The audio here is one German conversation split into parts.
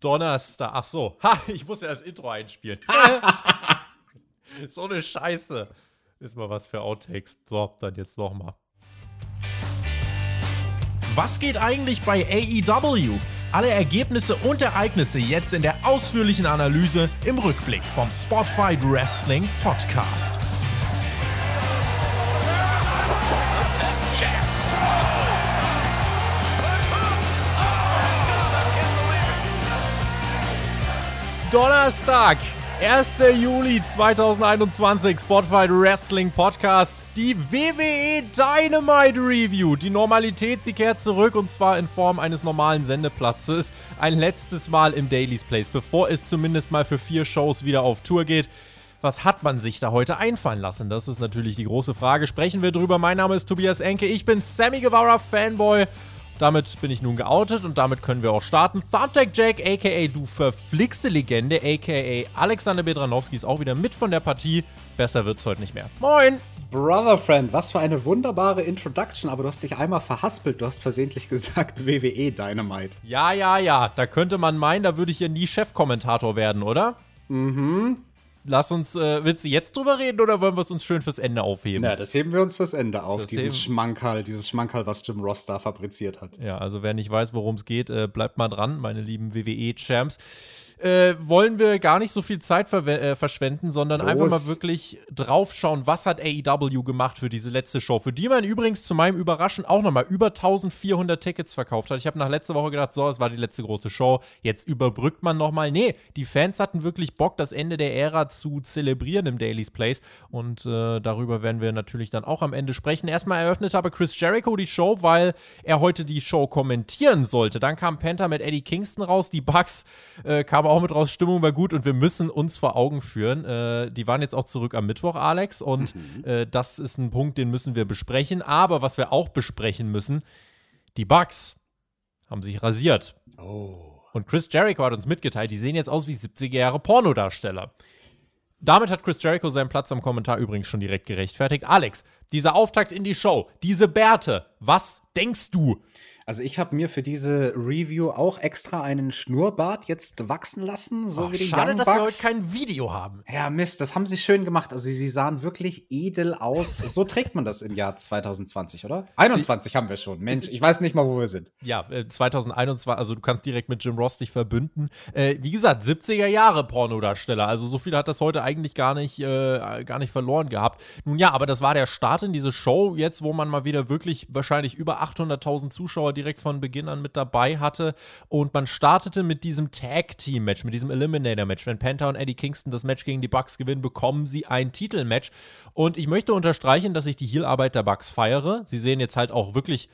Donnerstag. Ach so. Ha, ich muss ja das Intro einspielen. so eine Scheiße. Ist mal was für Outtakes. So, dann jetzt nochmal. Was geht eigentlich bei AEW? Alle Ergebnisse und Ereignisse jetzt in der ausführlichen Analyse im Rückblick vom Spotfight Wrestling Podcast. Donnerstag, 1. Juli 2021, Spotfight Wrestling Podcast, die WWE Dynamite Review. Die Normalität, sie kehrt zurück und zwar in Form eines normalen Sendeplatzes. Ein letztes Mal im Daily's Place, bevor es zumindest mal für vier Shows wieder auf Tour geht. Was hat man sich da heute einfallen lassen? Das ist natürlich die große Frage. Sprechen wir drüber. Mein Name ist Tobias Enke. Ich bin Sammy Guevara Fanboy damit bin ich nun geoutet und damit können wir auch starten. Thumbtack Jack, aka du verflixte Legende, aka Alexander Bedranowski ist auch wieder mit von der Partie. Besser wird's heute nicht mehr. Moin! Brother Friend, was für eine wunderbare Introduction, aber du hast dich einmal verhaspelt. Du hast versehentlich gesagt WWE Dynamite. Ja, ja, ja. Da könnte man meinen, da würde ich ja nie Chefkommentator werden, oder? Mhm lass uns, äh, willst du jetzt drüber reden oder wollen wir es uns schön fürs Ende aufheben? Na, das heben wir uns fürs Ende auf, das diesen Schmankerl, dieses Schmankerl, was Jim Ross da fabriziert hat. Ja, also wer nicht weiß, worum es geht, äh, bleibt mal dran, meine lieben WWE-Champs äh, wollen wir gar nicht so viel Zeit äh, verschwenden, sondern Los. einfach mal wirklich draufschauen, was hat AEW gemacht für diese letzte Show, für die man übrigens zu meinem Überraschen auch nochmal über 1400 Tickets verkauft hat. Ich habe nach letzter Woche gedacht, so, es war die letzte große Show, jetzt überbrückt man nochmal. Nee, die Fans hatten wirklich Bock, das Ende der Ära zu zelebrieren im Daily's Place und äh, darüber werden wir natürlich dann auch am Ende sprechen. Erstmal eröffnet aber Chris Jericho die Show, weil er heute die Show kommentieren sollte. Dann kam Penta mit Eddie Kingston raus, die Bugs äh, kamen auch mit raus, Stimmung war gut und wir müssen uns vor Augen führen. Äh, die waren jetzt auch zurück am Mittwoch, Alex, und mhm. äh, das ist ein Punkt, den müssen wir besprechen. Aber was wir auch besprechen müssen, die Bugs haben sich rasiert. Oh. Und Chris Jericho hat uns mitgeteilt, die sehen jetzt aus wie 70er Jahre Pornodarsteller. Damit hat Chris Jericho seinen Platz am Kommentar übrigens schon direkt gerechtfertigt. Alex, dieser Auftakt in die Show, diese Bärte, was denkst du? Also ich habe mir für diese Review auch extra einen Schnurrbart jetzt wachsen lassen, so oh, wie die Schade, Young dass wir heute kein Video haben. Ja, Mist, das haben sie schön gemacht. Also sie sahen wirklich edel aus. so trägt man das im Jahr 2020, oder? 21 haben wir schon. Mensch, ich weiß nicht mal, wo wir sind. Ja, 2021, äh, also du kannst direkt mit Jim Ross dich verbünden. Äh, wie gesagt, 70er Jahre Pornodarsteller. Also so viel hat das heute eigentlich gar nicht, äh, gar nicht verloren gehabt. Nun ja, aber das war der Start in diese Show jetzt, wo man mal wieder wirklich wahrscheinlich über 800.000 Zuschauer direkt von Beginn an mit dabei hatte. Und man startete mit diesem Tag-Team-Match, mit diesem Eliminator-Match. Wenn Penta und Eddie Kingston das Match gegen die Bucks gewinnen, bekommen sie ein Titelmatch. Und ich möchte unterstreichen, dass ich die Heel-Arbeit der Bucks feiere. Sie sehen jetzt halt auch wirklich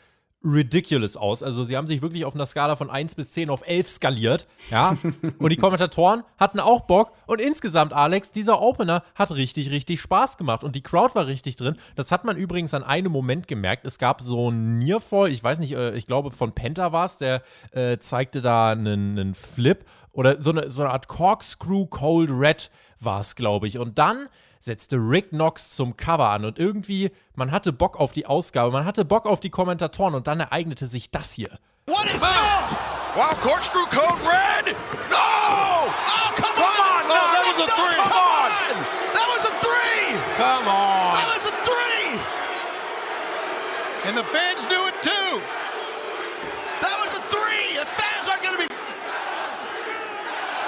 ridiculous aus. Also sie haben sich wirklich auf einer Skala von 1 bis 10 auf 11 skaliert. Ja. und die Kommentatoren hatten auch Bock. Und insgesamt, Alex, dieser Opener hat richtig, richtig Spaß gemacht. Und die Crowd war richtig drin. Das hat man übrigens an einem Moment gemerkt. Es gab so ein Nearfall, ich weiß nicht, äh, ich glaube von Penta war es, der äh, zeigte da einen, einen Flip. Oder so eine, so eine Art Corkscrew Cold Red war es, glaube ich. Und dann setzte Rick Knox zum Cover an und irgendwie, man hatte Bock auf die Ausgabe, man hatte Bock auf die Kommentatoren und dann ereignete sich das hier. What is that? Wow, corkscrew code red! No! Oh, come, come on! on. No, that was a three! Come on! That was a three! Come on! That was a three! And the fans do it too! That was a three! The fans are gonna be...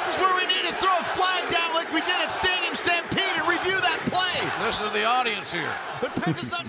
This is where we need to throw a flag down like we did at Stadium Stampede review that play. Listen to the audience here.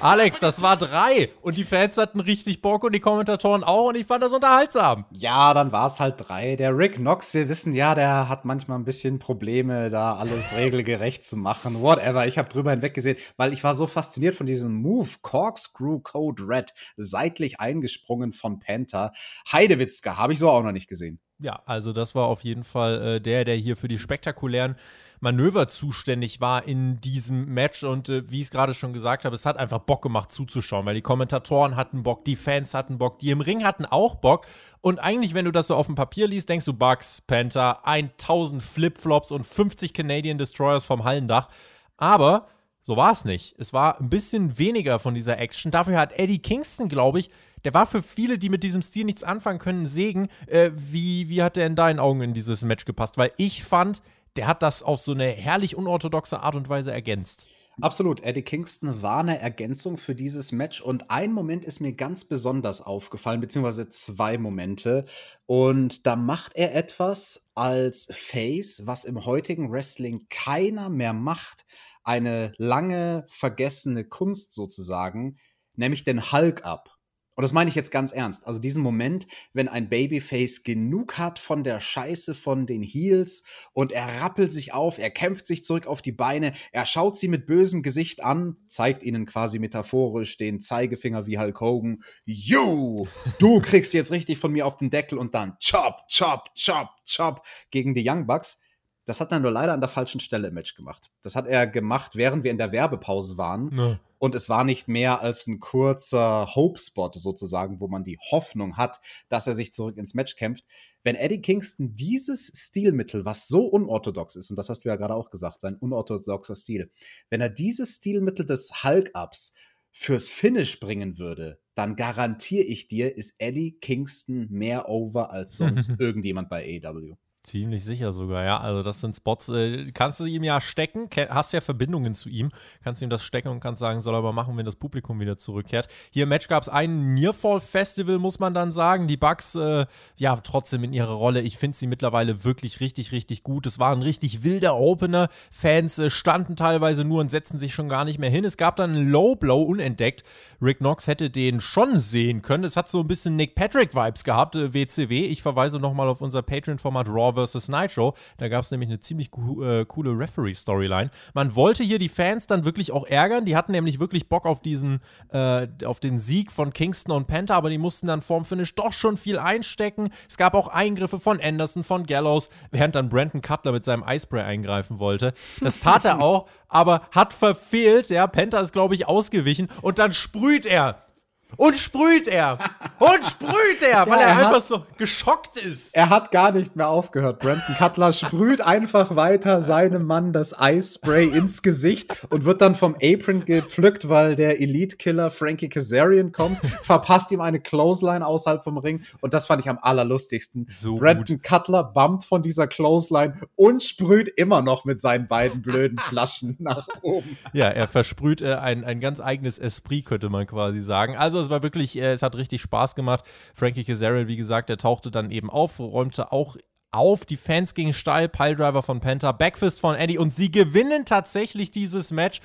Alex, das war drei und die Fans hatten richtig Bock und die Kommentatoren auch und ich fand das unterhaltsam. Ja, dann war es halt drei. Der Rick Knox, wir wissen ja, der hat manchmal ein bisschen Probleme, da alles regelgerecht zu machen. Whatever, ich habe drüber hinweggesehen, weil ich war so fasziniert von diesem Move. Corkscrew Code Red, seitlich eingesprungen von Panther. Heidewitzka, habe ich so auch noch nicht gesehen. Ja, also das war auf jeden Fall äh, der, der hier für die spektakulären Manöver zuständig war in diesem Match. Und äh, wie ich es gerade schon gesagt habe, es hat einfach Bock gemacht zuzuschauen, weil die Kommentatoren hatten Bock, die Fans hatten Bock, die im Ring hatten auch Bock. Und eigentlich, wenn du das so auf dem Papier liest, denkst du Bugs, Panther, 1000 Flipflops und 50 Canadian Destroyers vom Hallendach. Aber so war es nicht. Es war ein bisschen weniger von dieser Action. Dafür hat Eddie Kingston, glaube ich, der war für viele, die mit diesem Stil nichts anfangen können, Segen. Äh, wie, wie hat der in deinen Augen in dieses Match gepasst? Weil ich fand, der hat das auf so eine herrlich unorthodoxe Art und Weise ergänzt. Absolut. Eddie Kingston war eine Ergänzung für dieses Match und ein Moment ist mir ganz besonders aufgefallen, beziehungsweise zwei Momente. Und da macht er etwas als Face, was im heutigen Wrestling keiner mehr macht. Eine lange vergessene Kunst sozusagen, nämlich den Hulk ab. Und das meine ich jetzt ganz ernst. Also diesen Moment, wenn ein Babyface genug hat von der Scheiße von den Heels und er rappelt sich auf, er kämpft sich zurück auf die Beine, er schaut sie mit bösem Gesicht an, zeigt ihnen quasi metaphorisch den Zeigefinger wie Hulk Hogan. You! Du kriegst jetzt richtig von mir auf den Deckel und dann chop, chop, chop, chop gegen die Young Bucks. Das hat er nur leider an der falschen Stelle im Match gemacht. Das hat er gemacht, während wir in der Werbepause waren. Ja. Und es war nicht mehr als ein kurzer Hope-Spot sozusagen, wo man die Hoffnung hat, dass er sich zurück ins Match kämpft. Wenn Eddie Kingston dieses Stilmittel, was so unorthodox ist, und das hast du ja gerade auch gesagt, sein unorthodoxer Stil, wenn er dieses Stilmittel des Hulk-Ups fürs Finish bringen würde, dann garantiere ich dir, ist Eddie Kingston mehr over als sonst irgendjemand bei AEW. Ziemlich sicher sogar, ja. Also das sind Spots, äh, kannst du ihm ja stecken, hast ja Verbindungen zu ihm, kannst ihm das stecken und kannst sagen, soll er mal machen, wenn das Publikum wieder zurückkehrt. Hier im Match gab es ein Nearfall-Festival, muss man dann sagen. Die Bugs, äh, ja, trotzdem in ihrer Rolle. Ich finde sie mittlerweile wirklich richtig, richtig gut. Es war ein richtig wilder Opener. Fans äh, standen teilweise nur und setzten sich schon gar nicht mehr hin. Es gab dann einen Low Blow unentdeckt. Rick Knox hätte den schon sehen können. Es hat so ein bisschen Nick Patrick-Vibes gehabt, WCW. Äh, ich verweise nochmal auf unser Patreon-Format Raw vs. Nitro. Da gab es nämlich eine ziemlich äh, coole Referee-Storyline. Man wollte hier die Fans dann wirklich auch ärgern. Die hatten nämlich wirklich Bock auf diesen, äh, auf den Sieg von Kingston und Penta, aber die mussten dann vorm Finish doch schon viel einstecken. Es gab auch Eingriffe von Anderson, von Gallows, während dann Brandon Cutler mit seinem Eispray eingreifen wollte. Das tat er auch, aber hat verfehlt. Ja, Penta ist, glaube ich, ausgewichen und dann sprüht er und sprüht er. Und sprüht er, weil ja, er, er einfach so geschockt ist. Er hat gar nicht mehr aufgehört. Brandon Cutler sprüht einfach weiter seinem Mann das Eispray ins Gesicht und wird dann vom Apron gepflückt, weil der Elite-Killer Frankie Kazarian kommt, verpasst ihm eine Clothesline außerhalb vom Ring und das fand ich am allerlustigsten. So Brandon gut. Cutler bumpt von dieser Clothesline und sprüht immer noch mit seinen beiden blöden Flaschen nach oben. Ja, er versprüht äh, ein, ein ganz eigenes Esprit, könnte man quasi sagen. Also also es war wirklich, äh, es hat richtig Spaß gemacht. Frankie Kazarian, wie gesagt, der tauchte dann eben auf, räumte auch auf. Die Fans gingen steil. Piledriver von Penta, Backfist von Eddie und sie gewinnen tatsächlich dieses Match.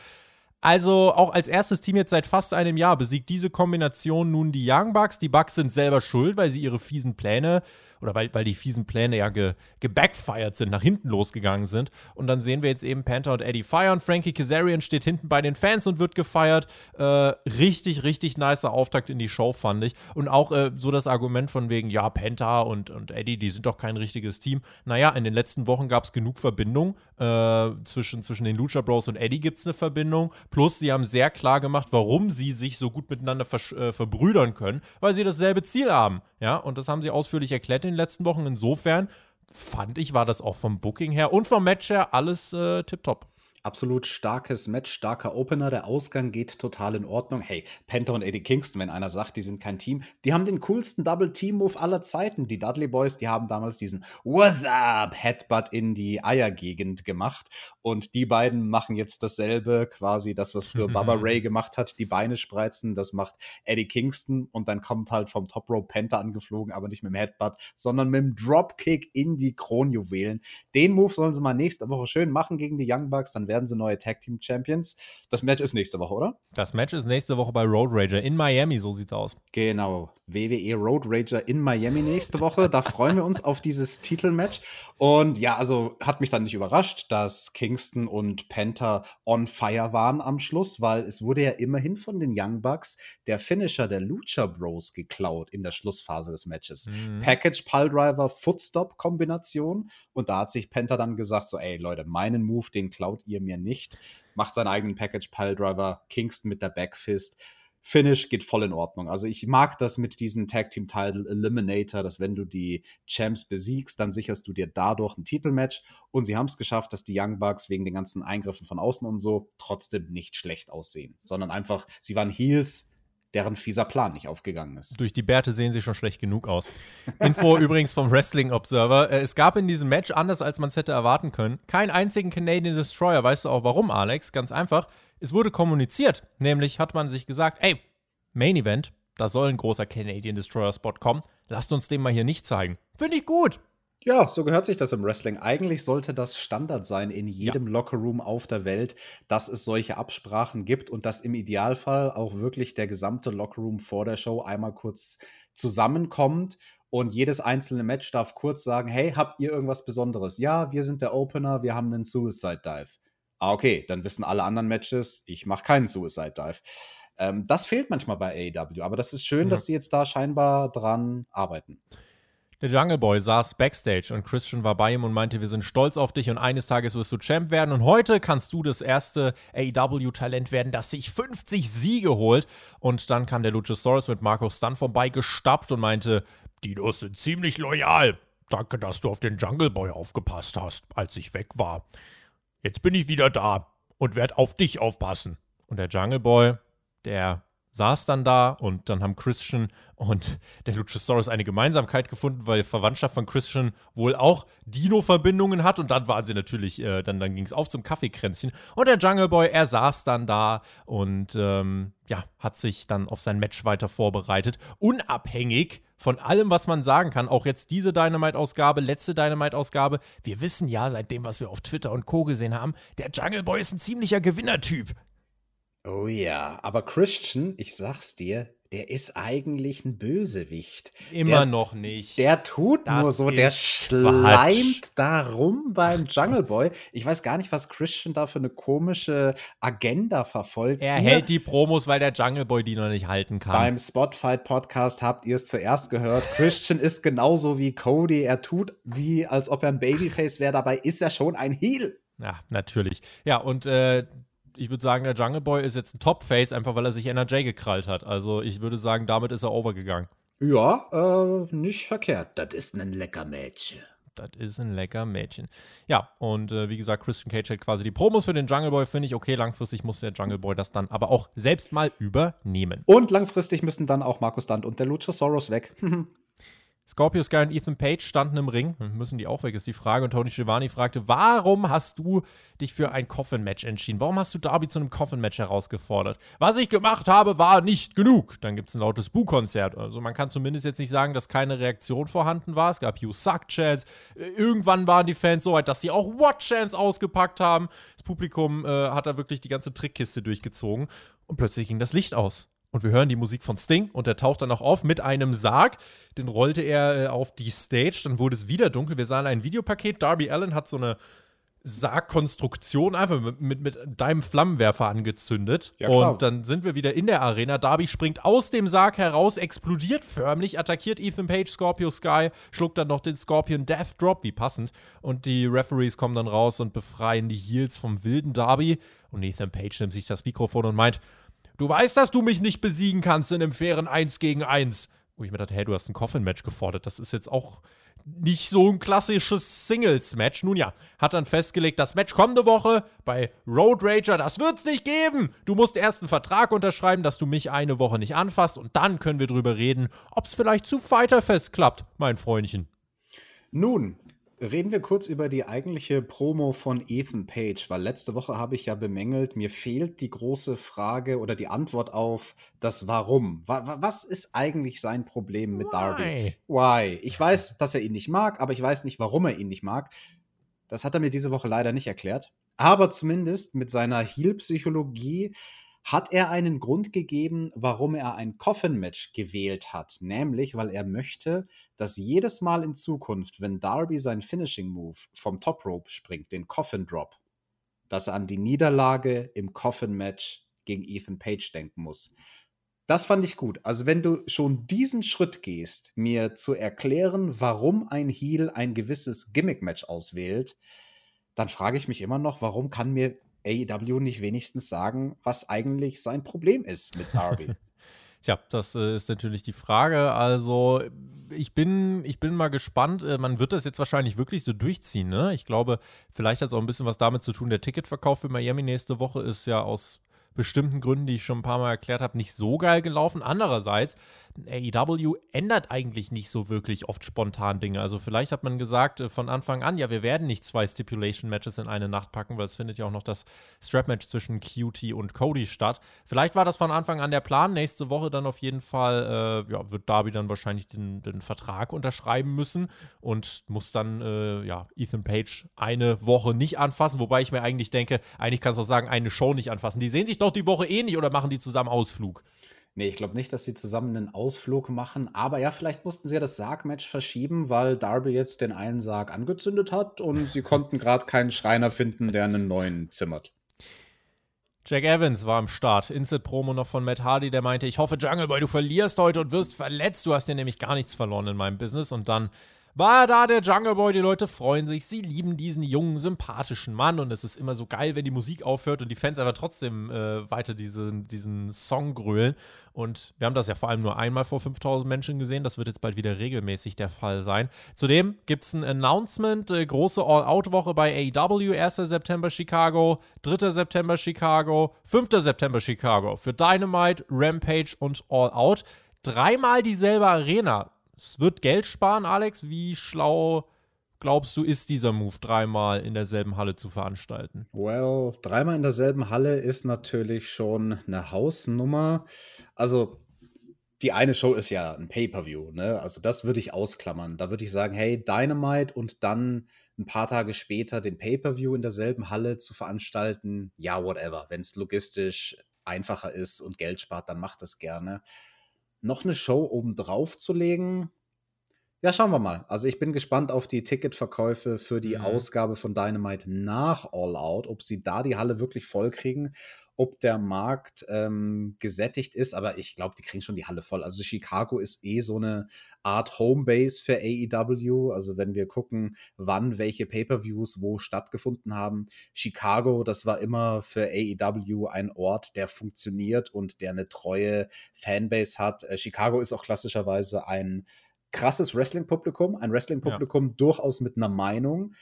Also auch als erstes Team jetzt seit fast einem Jahr besiegt diese Kombination nun die Young Bucks. Die Bucks sind selber schuld, weil sie ihre fiesen Pläne oder weil, weil die fiesen Pläne ja ge, gebackfired sind, nach hinten losgegangen sind. Und dann sehen wir jetzt eben Panther und Eddie feiern. Frankie Kazarian steht hinten bei den Fans und wird gefeiert. Äh, richtig, richtig nicer Auftakt in die Show, fand ich. Und auch äh, so das Argument von wegen, ja, Panther und, und Eddie, die sind doch kein richtiges Team. Naja, in den letzten Wochen gab es genug Verbindung. Äh, zwischen, zwischen den Lucha Bros und Eddie gibt es eine Verbindung. Plus, sie haben sehr klar gemacht, warum sie sich so gut miteinander äh, verbrüdern können, weil sie dasselbe Ziel haben. Ja, und das haben sie ausführlich erklärt in den letzten Wochen. Insofern fand ich, war das auch vom Booking her und vom Match her alles äh, tipptopp. Absolut starkes Match, starker Opener. Der Ausgang geht total in Ordnung. Hey, Penta und Eddie Kingston, wenn einer sagt, die sind kein Team, die haben den coolsten Double-Team-Move aller Zeiten. Die Dudley Boys, die haben damals diesen What's up Headbutt in die Eiergegend gemacht. Und die beiden machen jetzt dasselbe, quasi das, was früher Baba Ray gemacht hat, die Beine spreizen. Das macht Eddie Kingston und dann kommt halt vom Top Rope Penta angeflogen, aber nicht mit dem Headbutt, sondern mit dem Dropkick in die Kronjuwelen. Den Move sollen sie mal nächste Woche schön machen gegen die Young Bucks. Dann werden sie neue Tag Team Champions. Das Match ist nächste Woche, oder? Das Match ist nächste Woche bei Road Rager in Miami, so sieht's aus. Genau. WWE Road Rager in Miami nächste Woche. Da freuen wir uns auf dieses Titelmatch. Und ja, also hat mich dann nicht überrascht, dass Kingston und Penta on fire waren am Schluss, weil es wurde ja immerhin von den Young Bucks der Finisher der Lucha Bros geklaut in der Schlussphase des Matches. Mhm. Package Piledriver Footstop Kombination. Und da hat sich Penta dann gesagt, so, ey Leute, meinen Move, den klaut ihr mir nicht. Macht seinen eigenen Package Piledriver, Kingston mit der Backfist. Finish geht voll in Ordnung. Also ich mag das mit diesem Tag Team Title Eliminator, dass wenn du die Champs besiegst, dann sicherst du dir dadurch ein Titelmatch. Und sie haben es geschafft, dass die Young Bucks wegen den ganzen Eingriffen von außen und so trotzdem nicht schlecht aussehen, sondern einfach, sie waren Heels, deren fieser Plan nicht aufgegangen ist. Durch die Bärte sehen sie schon schlecht genug aus. Info übrigens vom Wrestling Observer. Äh, es gab in diesem Match, anders als man es hätte erwarten können, keinen einzigen Canadian Destroyer. Weißt du auch warum, Alex? Ganz einfach. Es wurde kommuniziert. Nämlich hat man sich gesagt, ey, Main Event, da soll ein großer Canadian Destroyer Spot kommen. Lasst uns den mal hier nicht zeigen. Finde ich gut. Ja, so gehört sich das im Wrestling. Eigentlich sollte das Standard sein in jedem ja. Lockerroom auf der Welt, dass es solche Absprachen gibt und dass im Idealfall auch wirklich der gesamte Lockerroom vor der Show einmal kurz zusammenkommt und jedes einzelne Match darf kurz sagen, hey, habt ihr irgendwas Besonderes? Ja, wir sind der Opener, wir haben einen Suicide Dive. Ah, okay, dann wissen alle anderen Matches, ich mache keinen Suicide Dive. Ähm, das fehlt manchmal bei AEW, aber das ist schön, ja. dass sie jetzt da scheinbar dran arbeiten. Der Jungle Boy saß backstage und Christian war bei ihm und meinte, wir sind stolz auf dich und eines Tages wirst du Champ werden und heute kannst du das erste AEW-Talent werden, das sich 50 Siege holt. Und dann kam der Luchasaurus mit Marco Stunt vorbei, gestapft und meinte, Dinos sind ziemlich loyal. Danke, dass du auf den Jungle Boy aufgepasst hast, als ich weg war. Jetzt bin ich wieder da und werde auf dich aufpassen. Und der Jungle Boy, der saß dann da und dann haben Christian und der Luchasaurus eine Gemeinsamkeit gefunden, weil Verwandtschaft von Christian wohl auch Dino-Verbindungen hat und dann waren sie natürlich, äh, dann, dann ging es auf zum Kaffeekränzchen und der Jungle Boy, er saß dann da und ähm, ja, hat sich dann auf sein Match weiter vorbereitet, unabhängig von allem, was man sagen kann, auch jetzt diese Dynamite-Ausgabe, letzte Dynamite-Ausgabe, wir wissen ja, seit dem, was wir auf Twitter und Co. gesehen haben, der Jungle Boy ist ein ziemlicher Gewinnertyp. Oh ja, aber Christian, ich sag's dir, der ist eigentlich ein Bösewicht. Immer der, noch nicht. Der tut das nur so, der schleimt da rum beim Jungle Boy. Ich weiß gar nicht, was Christian da für eine komische Agenda verfolgt. Er Hier hält die Promos, weil der Jungle Boy die noch nicht halten kann. Beim Spotfight Podcast habt ihr es zuerst gehört. Christian ist genauso wie Cody. Er tut wie, als ob er ein Babyface wäre. Dabei ist er schon ein Heel. Ja, natürlich. Ja, und äh, ich würde sagen, der Jungle Boy ist jetzt ein Top-Face, einfach weil er sich NRJ gekrallt hat. Also ich würde sagen, damit ist er overgegangen. Ja, äh, nicht verkehrt. Das ist ein lecker Mädchen. Das ist ein lecker Mädchen. Ja, und äh, wie gesagt, Christian Cage hat quasi die Promos für den Jungle Boy, finde ich okay. Langfristig muss der Jungle Boy das dann aber auch selbst mal übernehmen. Und langfristig müssen dann auch Markus Dant und der Luchasaurus weg. Scorpio Sky und Ethan Page standen im Ring. Müssen die auch weg, ist die Frage. Und Tony Schiavone fragte, warum hast du dich für ein Coffin-Match entschieden? Warum hast du Darby zu einem Coffin-Match herausgefordert? Was ich gemacht habe, war nicht genug. Dann gibt es ein lautes Boo-Konzert. Also man kann zumindest jetzt nicht sagen, dass keine Reaktion vorhanden war. Es gab You Suck-Chants. Irgendwann waren die Fans so weit, dass sie auch What-Chants ausgepackt haben. Das Publikum äh, hat da wirklich die ganze Trickkiste durchgezogen. Und plötzlich ging das Licht aus. Und wir hören die Musik von Sting und der taucht dann auch auf mit einem Sarg. Den rollte er äh, auf die Stage, dann wurde es wieder dunkel. Wir sahen ein Videopaket. Darby Allen hat so eine Sargkonstruktion einfach mit, mit, mit deinem Flammenwerfer angezündet. Ja, und dann sind wir wieder in der Arena. Darby springt aus dem Sarg heraus, explodiert förmlich, attackiert Ethan Page, Scorpio Sky, schluckt dann noch den Scorpion Death Drop, wie passend. Und die Referees kommen dann raus und befreien die Heels vom wilden Darby. Und Ethan Page nimmt sich das Mikrofon und meint, Du weißt, dass du mich nicht besiegen kannst in einem fairen 1 gegen 1. Wo ich mir dachte, hey, du hast ein Coffin-Match gefordert. Das ist jetzt auch nicht so ein klassisches Singles-Match. Nun ja, hat dann festgelegt, das Match kommende Woche bei Road Rager, das wird's nicht geben. Du musst erst einen Vertrag unterschreiben, dass du mich eine Woche nicht anfasst und dann können wir drüber reden, ob's vielleicht zu Fighterfest klappt, mein Freundchen. Nun, Reden wir kurz über die eigentliche Promo von Ethan Page, weil letzte Woche habe ich ja bemängelt, mir fehlt die große Frage oder die Antwort auf das Warum. Was ist eigentlich sein Problem mit Darby? Why? Ich weiß, dass er ihn nicht mag, aber ich weiß nicht, warum er ihn nicht mag. Das hat er mir diese Woche leider nicht erklärt. Aber zumindest mit seiner Heal-Psychologie hat er einen Grund gegeben, warum er ein Coffin-Match gewählt hat. Nämlich, weil er möchte, dass jedes Mal in Zukunft, wenn Darby seinen Finishing-Move vom Top Rope springt, den Coffin-Drop, dass er an die Niederlage im Coffin-Match gegen Ethan Page denken muss. Das fand ich gut. Also, wenn du schon diesen Schritt gehst, mir zu erklären, warum ein Heel ein gewisses Gimmick-Match auswählt, dann frage ich mich immer noch, warum kann mir AEW nicht wenigstens sagen, was eigentlich sein Problem ist mit Darby? Tja, das äh, ist natürlich die Frage. Also, ich bin, ich bin mal gespannt. Äh, man wird das jetzt wahrscheinlich wirklich so durchziehen. Ne? Ich glaube, vielleicht hat es auch ein bisschen was damit zu tun. Der Ticketverkauf für Miami nächste Woche ist ja aus bestimmten Gründen, die ich schon ein paar Mal erklärt habe, nicht so geil gelaufen. Andererseits, AEW ändert eigentlich nicht so wirklich oft spontan Dinge. Also vielleicht hat man gesagt äh, von Anfang an, ja, wir werden nicht zwei Stipulation-Matches in eine Nacht packen, weil es findet ja auch noch das Strap-Match zwischen QT und Cody statt. Vielleicht war das von Anfang an der Plan. Nächste Woche dann auf jeden Fall, äh, ja, wird Darby dann wahrscheinlich den, den, Vertrag unterschreiben müssen und muss dann, äh, ja, Ethan Page eine Woche nicht anfassen, wobei ich mir eigentlich denke, eigentlich kannst du auch sagen, eine Show nicht anfassen. Die sehen sich doch die Woche eh nicht oder machen die zusammen Ausflug? Nee, ich glaube nicht, dass sie zusammen einen Ausflug machen. Aber ja, vielleicht mussten sie ja das Sargmatch verschieben, weil Darby jetzt den einen Sarg angezündet hat und sie konnten gerade keinen Schreiner finden, der einen neuen zimmert. Jack Evans war am Start. Instant-Promo noch von Matt Hardy, der meinte, ich hoffe, Jungle Boy, du verlierst heute und wirst verletzt. Du hast ja nämlich gar nichts verloren in meinem Business. Und dann war da der Jungle Boy. Die Leute freuen sich. Sie lieben diesen jungen, sympathischen Mann. Und es ist immer so geil, wenn die Musik aufhört und die Fans aber trotzdem äh, weiter diesen, diesen Song grölen. Und wir haben das ja vor allem nur einmal vor 5000 Menschen gesehen. Das wird jetzt bald wieder regelmäßig der Fall sein. Zudem gibt es ein Announcement. Äh, große All-Out-Woche bei AEW. 1. September Chicago, 3. September Chicago, 5. September Chicago. Für Dynamite, Rampage und All Out. Dreimal dieselbe Arena es wird Geld sparen, Alex. Wie schlau glaubst du, ist dieser Move, dreimal in derselben Halle zu veranstalten? Well, dreimal in derselben Halle ist natürlich schon eine Hausnummer. Also, die eine Show ist ja ein Pay-Per-View, ne? Also, das würde ich ausklammern. Da würde ich sagen, hey, Dynamite und dann ein paar Tage später den Pay-Per-View in derselben Halle zu veranstalten, ja, whatever. Wenn es logistisch einfacher ist und Geld spart, dann macht das gerne noch eine Show oben drauf zu legen. Ja, schauen wir mal. Also ich bin gespannt auf die Ticketverkäufe für die mhm. Ausgabe von Dynamite nach All Out, ob sie da die Halle wirklich voll kriegen ob der Markt ähm, gesättigt ist, aber ich glaube, die kriegen schon die Halle voll. Also Chicago ist eh so eine Art Homebase für AEW. Also wenn wir gucken, wann welche Pay-per-Views wo stattgefunden haben, Chicago, das war immer für AEW ein Ort, der funktioniert und der eine treue Fanbase hat. Äh, Chicago ist auch klassischerweise ein krasses Wrestling-Publikum, ein Wrestling-Publikum ja. durchaus mit einer Meinung,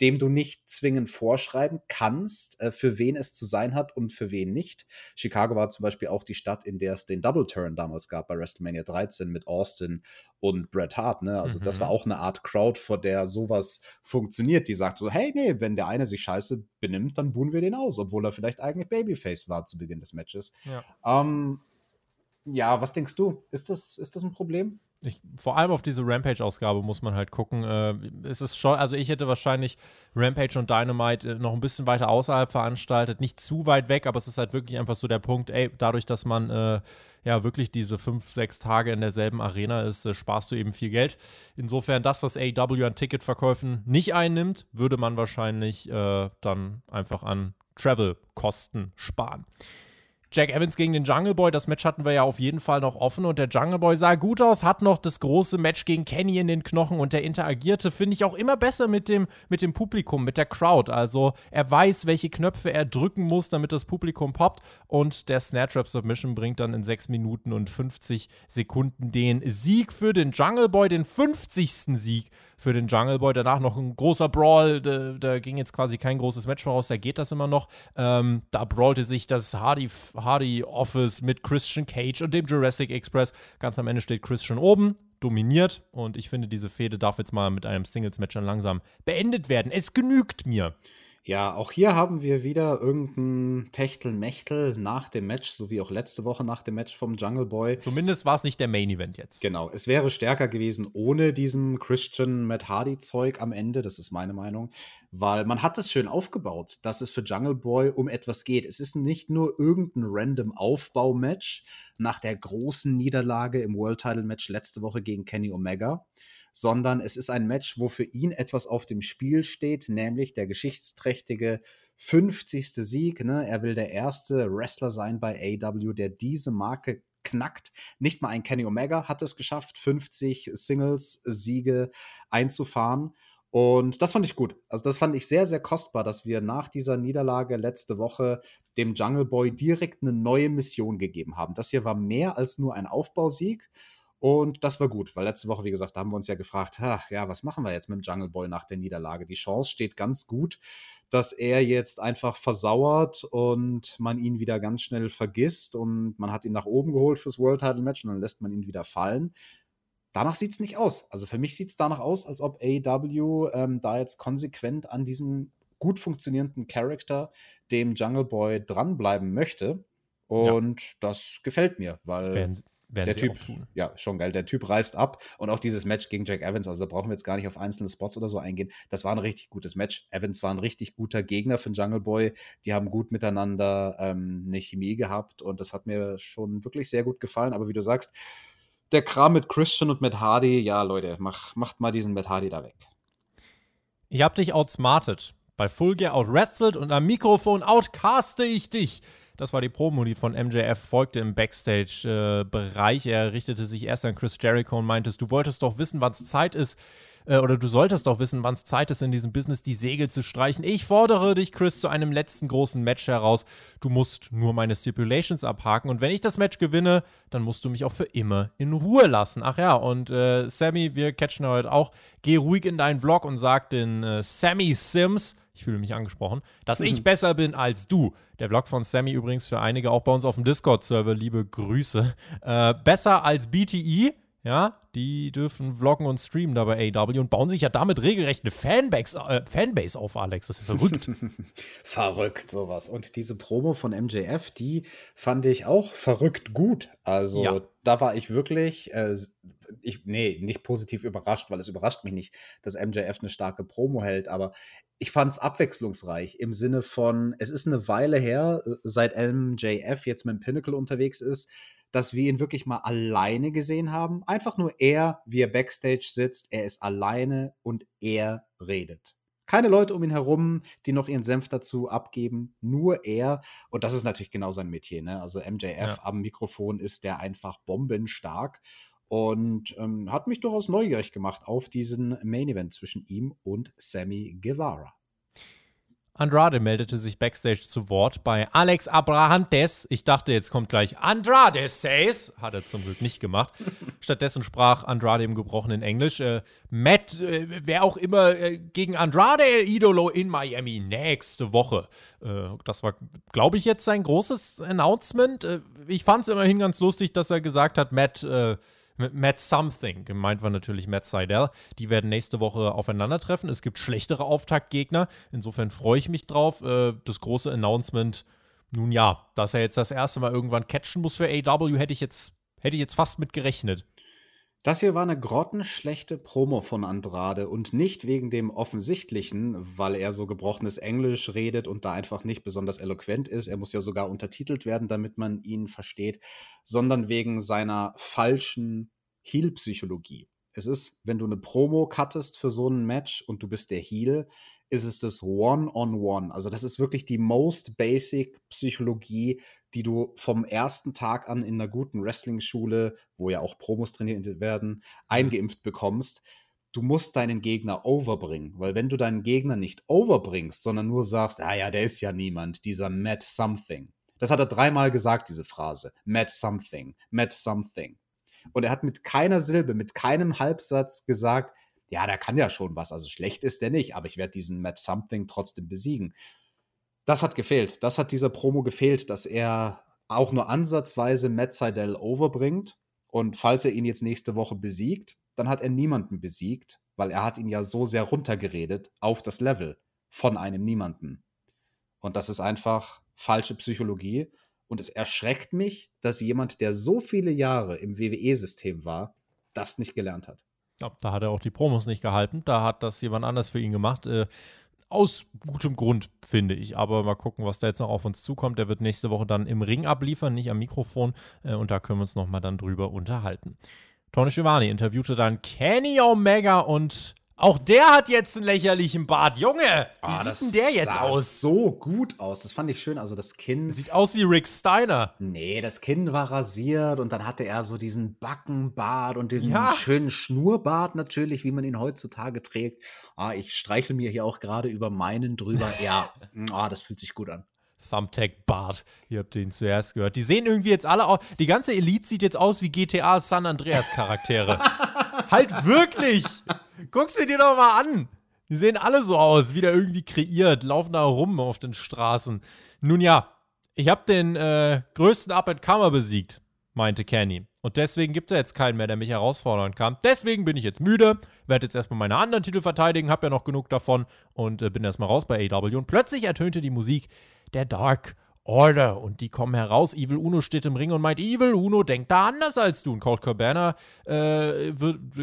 dem du nicht zwingend vorschreiben kannst, äh, für wen es zu sein hat und für wen nicht. Chicago war zum Beispiel auch die Stadt, in der es den Double Turn damals gab bei WrestleMania 13 mit Austin und Bret Hart. Ne? Also mhm. das war auch eine Art Crowd, vor der sowas funktioniert, die sagt so, hey, nee, wenn der eine sich scheiße benimmt, dann buhen wir den aus, obwohl er vielleicht eigentlich Babyface war zu Beginn des Matches. Ja, ähm, ja was denkst du? Ist das, ist das ein Problem? Ich, vor allem auf diese Rampage-Ausgabe muss man halt gucken. Äh, es ist schon, also ich hätte wahrscheinlich Rampage und Dynamite äh, noch ein bisschen weiter außerhalb veranstaltet, nicht zu weit weg, aber es ist halt wirklich einfach so der Punkt, ey, dadurch, dass man äh, ja wirklich diese fünf, sechs Tage in derselben Arena ist, äh, sparst du eben viel Geld. Insofern, das, was AEW an Ticketverkäufen nicht einnimmt, würde man wahrscheinlich äh, dann einfach an Travel-Kosten sparen. Jack Evans gegen den Jungle Boy, das Match hatten wir ja auf jeden Fall noch offen und der Jungle Boy sah gut aus, hat noch das große Match gegen Kenny in den Knochen und der interagierte, finde ich, auch immer besser mit dem, mit dem Publikum, mit der Crowd. Also er weiß, welche Knöpfe er drücken muss, damit das Publikum poppt und der Snatch Submission bringt dann in 6 Minuten und 50 Sekunden den Sieg für den Jungle Boy, den 50. Sieg für den Jungle Boy. Danach noch ein großer Brawl, da, da ging jetzt quasi kein großes Match voraus, da geht das immer noch. Ähm, da brawlte sich das Hardy, Hardy Office mit Christian Cage und dem Jurassic Express. Ganz am Ende steht Christian oben, dominiert und ich finde, diese Fehde darf jetzt mal mit einem Singles-Match dann langsam beendet werden. Es genügt mir. Ja, auch hier haben wir wieder irgendein Techtelmechtel nach dem Match, so wie auch letzte Woche nach dem Match vom Jungle Boy. Zumindest war es nicht der Main Event jetzt. Genau, es wäre stärker gewesen ohne diesem Christian Matt Hardy Zeug am Ende, das ist meine Meinung, weil man hat es schön aufgebaut, dass es für Jungle Boy um etwas geht. Es ist nicht nur irgendein random Aufbaumatch nach der großen Niederlage im World Title Match letzte Woche gegen Kenny Omega, sondern es ist ein Match, wo für ihn etwas auf dem Spiel steht, nämlich der geschichtsträchtige 50. Sieg. Ne? Er will der erste Wrestler sein bei AW, der diese Marke knackt. Nicht mal ein Kenny Omega hat es geschafft, 50 Singles-Siege einzufahren. Und das fand ich gut. Also das fand ich sehr, sehr kostbar, dass wir nach dieser Niederlage letzte Woche dem Jungle Boy direkt eine neue Mission gegeben haben. Das hier war mehr als nur ein Aufbausieg. Und das war gut, weil letzte Woche, wie gesagt, da haben wir uns ja gefragt, ja, was machen wir jetzt mit dem Jungle Boy nach der Niederlage? Die Chance steht ganz gut, dass er jetzt einfach versauert und man ihn wieder ganz schnell vergisst und man hat ihn nach oben geholt fürs World Title Match und dann lässt man ihn wieder fallen. Danach sieht es nicht aus. Also für mich sieht es danach aus, als ob AEW ähm, da jetzt konsequent an diesem gut funktionierenden Charakter, dem Jungle Boy, dranbleiben möchte. Und ja. das gefällt mir, weil werden, werden der Typ, ja, schon geil. Der Typ reißt ab und auch dieses Match gegen Jack Evans, also da brauchen wir jetzt gar nicht auf einzelne Spots oder so eingehen. Das war ein richtig gutes Match. Evans war ein richtig guter Gegner für den Jungle Boy. Die haben gut miteinander ähm, eine Chemie gehabt und das hat mir schon wirklich sehr gut gefallen. Aber wie du sagst, der Kram mit Christian und Matt Hardy, ja, Leute, mach, macht mal diesen Matt Hardy da weg. Ich hab dich outsmartet. Bei Full Gear outwrestled und am Mikrofon outcaste ich dich. Das war die Promo, die von MJF folgte im Backstage-Bereich. Er richtete sich erst an Chris Jericho und meinte, du wolltest doch wissen, wann es Zeit ist, äh, oder du solltest doch wissen, wann es Zeit ist, in diesem Business die Segel zu streichen. Ich fordere dich, Chris, zu einem letzten großen Match heraus. Du musst nur meine Stipulations abhaken und wenn ich das Match gewinne, dann musst du mich auch für immer in Ruhe lassen. Ach ja, und äh, Sammy, wir catchen heute auch. Geh ruhig in deinen Vlog und sag den äh, Sammy Sims, ich fühle mich angesprochen, dass ich mhm. besser bin als du. Der Vlog von Sammy übrigens für einige auch bei uns auf dem Discord-Server, liebe Grüße. Äh, besser als BTE, ja, die dürfen vloggen und streamen da bei AW und bauen sich ja damit regelrecht eine Fanbase, äh, Fanbase auf, Alex. Das ist ja verrückt. verrückt, sowas. Und diese Promo von MJF, die fand ich auch verrückt gut. Also ja. da war ich wirklich, äh, ich, nee, nicht positiv überrascht, weil es überrascht mich nicht, dass MJF eine starke Promo hält, aber ich fand es abwechslungsreich im Sinne von, es ist eine Weile her, äh, seit MJF jetzt mit dem Pinnacle unterwegs ist, dass wir ihn wirklich mal alleine gesehen haben. Einfach nur er, wie er backstage sitzt, er ist alleine und er redet. Keine Leute um ihn herum, die noch ihren Senf dazu abgeben, nur er. Und das ist natürlich genau sein Metier. Ne? Also MJF ja. am Mikrofon ist der einfach bombenstark und ähm, hat mich durchaus neugierig gemacht auf diesen Main Event zwischen ihm und Sammy Guevara. Andrade meldete sich backstage zu Wort bei Alex Abrahantes. Ich dachte, jetzt kommt gleich Andrade says. Hat er zum Glück nicht gemacht. Stattdessen sprach Andrade im gebrochenen Englisch. Äh, Matt, äh, wer auch immer, äh, gegen Andrade El Idolo in Miami nächste Woche. Äh, das war, glaube ich, jetzt sein großes Announcement. Äh, ich fand es immerhin ganz lustig, dass er gesagt hat, Matt äh, mit Matt Something. Gemeint war natürlich Matt Seidel. Die werden nächste Woche aufeinandertreffen. Es gibt schlechtere Auftaktgegner. Insofern freue ich mich drauf. Äh, das große Announcement, nun ja, dass er jetzt das erste Mal irgendwann catchen muss für AW, hätte ich jetzt, hätte ich jetzt fast mit gerechnet. Das hier war eine grottenschlechte Promo von Andrade und nicht wegen dem offensichtlichen, weil er so gebrochenes Englisch redet und da einfach nicht besonders eloquent ist. Er muss ja sogar untertitelt werden, damit man ihn versteht, sondern wegen seiner falschen Heal-Psychologie. Es ist, wenn du eine Promo cuttest für so ein Match und du bist der Heal, ist es das One-on-One. -on -one. Also das ist wirklich die most basic Psychologie, die du vom ersten Tag an in einer guten Wrestling-Schule, wo ja auch Promos trainiert werden, mhm. eingeimpft bekommst. Du musst deinen Gegner overbringen, weil wenn du deinen Gegner nicht overbringst, sondern nur sagst, ah ja, der ist ja niemand, dieser Matt Something. Das hat er dreimal gesagt, diese Phrase. Matt Something, Matt Something. Und er hat mit keiner Silbe, mit keinem Halbsatz gesagt, ja, der kann ja schon was, also schlecht ist der nicht, aber ich werde diesen Matt Something trotzdem besiegen. Das hat gefehlt. Das hat dieser Promo gefehlt, dass er auch nur ansatzweise Matt Seidel overbringt. Und falls er ihn jetzt nächste Woche besiegt, dann hat er niemanden besiegt, weil er hat ihn ja so sehr runtergeredet auf das Level von einem Niemanden. Und das ist einfach falsche Psychologie. Und es erschreckt mich, dass jemand, der so viele Jahre im WWE-System war, das nicht gelernt hat. Ja, da hat er auch die Promos nicht gehalten. Da hat das jemand anders für ihn gemacht. Äh, aus gutem Grund, finde ich. Aber mal gucken, was da jetzt noch auf uns zukommt. Der wird nächste Woche dann im Ring abliefern, nicht am Mikrofon. Äh, und da können wir uns nochmal dann drüber unterhalten. Tony Schiavone interviewte dann Kenny Omega und auch der hat jetzt einen lächerlichen Bart. Junge, wie ah, sieht denn der jetzt aus? so gut aus. Das fand ich schön. Also das Kinn. Sieht aus wie Rick Steiner. Nee, das Kinn war rasiert und dann hatte er so diesen Backenbart und diesen ja. schönen Schnurrbart natürlich, wie man ihn heutzutage trägt. Ah, ich streichel mir hier auch gerade über meinen drüber. Ja, ah, das fühlt sich gut an. Thumbtack Bart. Ihr habt den zuerst gehört. Die sehen irgendwie jetzt alle aus. Die ganze Elite sieht jetzt aus wie GTA San Andreas Charaktere. halt wirklich! Guck sie dir doch mal an! Die sehen alle so aus, wieder irgendwie kreiert, laufen da rum auf den Straßen. Nun ja, ich habe den äh, größten Up-and-Comer besiegt, meinte Kenny. Und deswegen gibt es ja jetzt keinen mehr, der mich herausfordern kann. Deswegen bin ich jetzt müde, werde jetzt erstmal meine anderen Titel verteidigen, habe ja noch genug davon und äh, bin erstmal raus bei AW. Und plötzlich ertönte die Musik der Dark Order und die kommen heraus. Evil Uno steht im Ring und meint, Evil Uno denkt da anders als du. Und Colt Cabana äh,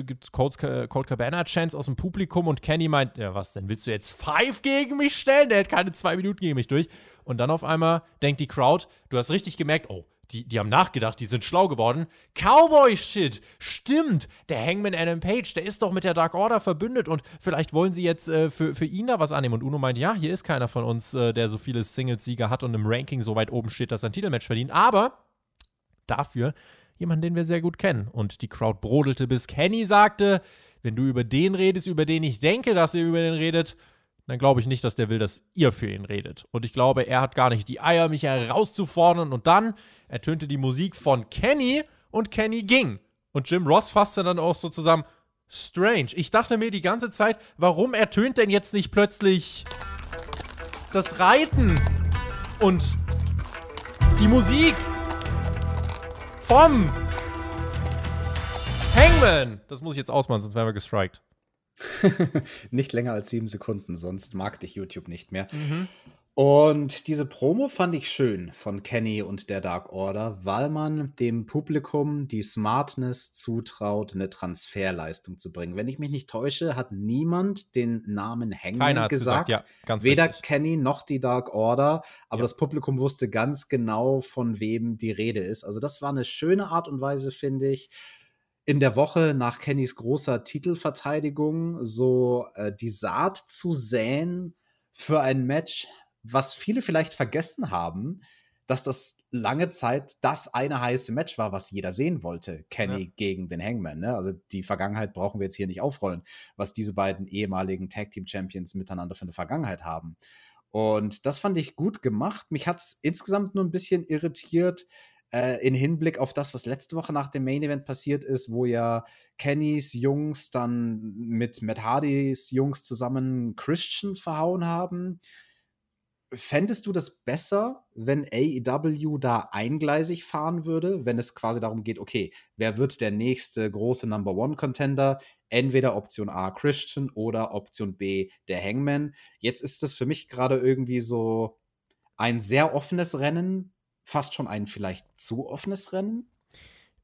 gibt Colt, Colt Cabana Chance aus dem Publikum und Kenny meint, ja was denn, willst du jetzt Five gegen mich stellen? Der hält keine zwei Minuten gegen mich durch. Und dann auf einmal denkt die Crowd, du hast richtig gemerkt, oh, die, die haben nachgedacht, die sind schlau geworden. Cowboy-Shit! Stimmt! Der Hangman Adam Page, der ist doch mit der Dark Order verbündet und vielleicht wollen sie jetzt äh, für, für ihn da was annehmen. Und Uno meint, ja, hier ist keiner von uns, äh, der so viele Singles-Sieger hat und im Ranking so weit oben steht, dass er ein Titelmatch verdient. Aber dafür jemanden, den wir sehr gut kennen. Und die Crowd brodelte, bis Kenny sagte, wenn du über den redest, über den ich denke, dass ihr über den redet, dann glaube ich nicht, dass der will, dass ihr für ihn redet. Und ich glaube, er hat gar nicht die Eier, mich herauszufordern. Und dann ertönte die Musik von Kenny und Kenny ging. Und Jim Ross fasste dann auch so zusammen, strange. Ich dachte mir die ganze Zeit, warum ertönt denn jetzt nicht plötzlich das Reiten und die Musik vom Hangman? Das muss ich jetzt ausmachen, sonst werden wir gestrikt. nicht länger als sieben Sekunden, sonst mag dich YouTube nicht mehr. Mhm. Und diese Promo fand ich schön von Kenny und der Dark Order, weil man dem Publikum die Smartness zutraut, eine Transferleistung zu bringen. Wenn ich mich nicht täusche, hat niemand den Namen Hangman gesagt. gesagt. Ja, ganz Weder richtig. Kenny noch die Dark Order, aber ja. das Publikum wusste ganz genau, von wem die Rede ist. Also das war eine schöne Art und Weise, finde ich, in der Woche nach Kennys großer Titelverteidigung so äh, die Saat zu säen für ein Match, was viele vielleicht vergessen haben, dass das lange Zeit das eine heiße Match war, was jeder sehen wollte. Kenny ja. gegen den Hangman. Ne? Also die Vergangenheit brauchen wir jetzt hier nicht aufrollen, was diese beiden ehemaligen Tag Team Champions miteinander für eine Vergangenheit haben. Und das fand ich gut gemacht. Mich hat es insgesamt nur ein bisschen irritiert, äh, in Hinblick auf das, was letzte Woche nach dem Main Event passiert ist, wo ja Kennys Jungs dann mit Matt Hardys Jungs zusammen Christian verhauen haben. Fändest du das besser, wenn AEW da eingleisig fahren würde, wenn es quasi darum geht, okay, wer wird der nächste große Number One Contender? Entweder Option A Christian oder Option B der Hangman. Jetzt ist das für mich gerade irgendwie so ein sehr offenes Rennen, fast schon ein vielleicht zu offenes Rennen.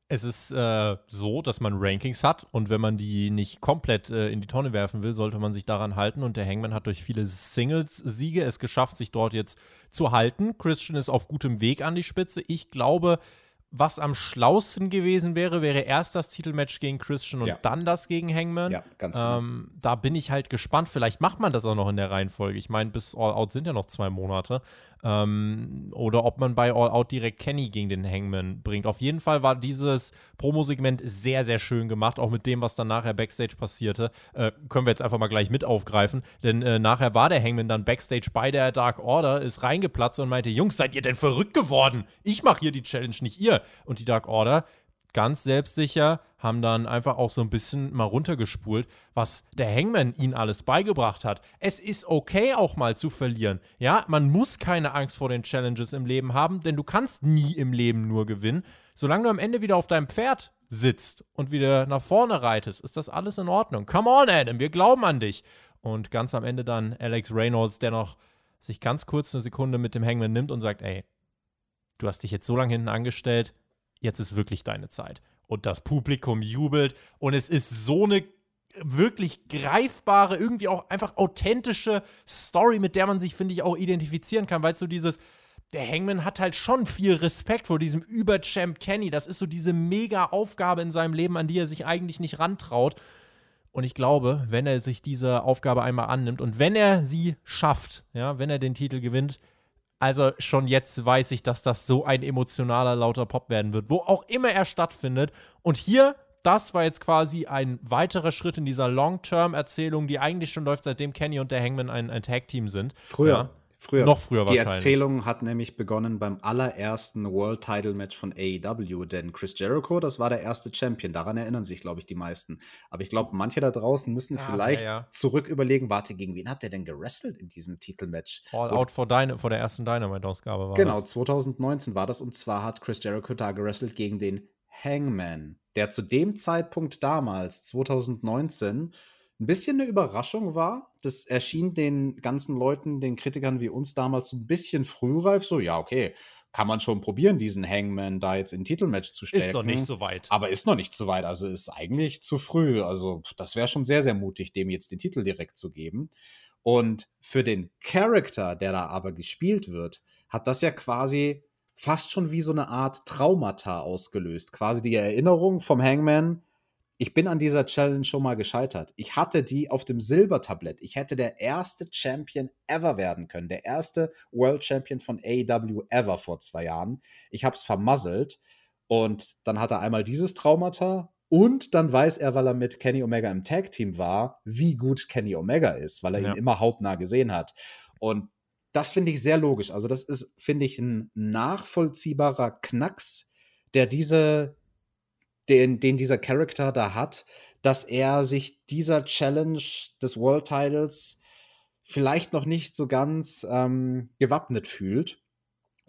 Es ist äh, so, dass man Rankings hat und wenn man die nicht komplett äh, in die Tonne werfen will, sollte man sich daran halten. Und der Hangman hat durch viele Singles-Siege es geschafft, sich dort jetzt zu halten. Christian ist auf gutem Weg an die Spitze. Ich glaube, was am schlausten gewesen wäre, wäre erst das Titelmatch gegen Christian und ja. dann das gegen Hangman. Ja, ganz genau. Ähm, da bin ich halt gespannt. Vielleicht macht man das auch noch in der Reihenfolge. Ich meine, bis All Out sind ja noch zwei Monate. Ähm, oder ob man bei All Out direkt Kenny gegen den Hangman bringt. Auf jeden Fall war dieses Promosegment sehr, sehr schön gemacht, auch mit dem, was dann nachher Backstage passierte. Äh, können wir jetzt einfach mal gleich mit aufgreifen, denn äh, nachher war der Hangman dann Backstage bei der Dark Order, ist reingeplatzt und meinte: Jungs, seid ihr denn verrückt geworden? Ich mache hier die Challenge, nicht ihr. Und die Dark Order ganz selbstsicher, haben dann einfach auch so ein bisschen mal runtergespult, was der Hangman ihnen alles beigebracht hat. Es ist okay, auch mal zu verlieren. Ja, man muss keine Angst vor den Challenges im Leben haben, denn du kannst nie im Leben nur gewinnen. Solange du am Ende wieder auf deinem Pferd sitzt und wieder nach vorne reitest, ist das alles in Ordnung. Come on, Adam, wir glauben an dich. Und ganz am Ende dann Alex Reynolds, der noch sich ganz kurz eine Sekunde mit dem Hangman nimmt und sagt, ey, du hast dich jetzt so lange hinten angestellt, jetzt ist wirklich deine Zeit. Und das Publikum jubelt und es ist so eine wirklich greifbare, irgendwie auch einfach authentische Story, mit der man sich, finde ich, auch identifizieren kann, weil so dieses, der Hangman hat halt schon viel Respekt vor diesem Überchamp Kenny. Das ist so diese mega Aufgabe in seinem Leben, an die er sich eigentlich nicht rantraut. Und ich glaube, wenn er sich diese Aufgabe einmal annimmt und wenn er sie schafft, ja, wenn er den Titel gewinnt, also schon jetzt weiß ich, dass das so ein emotionaler, lauter Pop werden wird, wo auch immer er stattfindet. Und hier, das war jetzt quasi ein weiterer Schritt in dieser Long-Term-Erzählung, die eigentlich schon läuft, seitdem Kenny und der Hangman ein, ein Tag-Team sind. Früher. Ja. Früher. Noch früher Die wahrscheinlich. Erzählung hat nämlich begonnen beim allerersten World Title Match von AEW, denn Chris Jericho, das war der erste Champion. Daran erinnern sich, glaube ich, die meisten. Aber ich glaube, manche da draußen müssen Ja, vielleicht ja, ja. zurück überlegen, warte, gegen wen hat der denn gewrestelt in diesem Titelmatch? All Und- Out vor, deine, vor der ersten Dynamite-Ausgabe war Genau, das. 2019 war das und zwar hat Chris Jericho da gewrestelt gegen den Hangman, der zu dem Zeitpunkt damals, 2019, ein bisschen eine Überraschung war. Das erschien den ganzen Leuten, den Kritikern wie uns damals so ein bisschen frühreif. So, ja, okay, kann man schon probieren, diesen Hangman da jetzt in Titelmatch zu stellen. Ist doch nicht so weit. Aber ist noch nicht so weit. Also ist eigentlich zu früh. Also das wäre schon sehr, sehr mutig, dem jetzt den Titel direkt zu geben. Und für den Charakter, der da aber gespielt wird, hat das ja quasi fast schon wie so eine Art Traumata ausgelöst. Quasi die Erinnerung vom Hangman, ich bin an dieser Challenge schon mal gescheitert. Ich hatte die auf dem Silbertablett. Ich hätte der erste Champion ever werden können. Der erste World Champion von AEW ever vor zwei Jahren. Ich habe es vermasselt. Und dann hat er einmal dieses Traumata und dann weiß er, weil er mit Kenny Omega im Tag-Team war, wie gut Kenny Omega ist, weil er Ja. ihn immer hautnah gesehen hat. Und das finde ich sehr logisch. Also, das ist, finde ich, ein nachvollziehbarer Knacks, der diese, den, den dieser Charakter da hat, dass er sich dieser Challenge des World Titles vielleicht noch nicht so ganz ähm, gewappnet fühlt.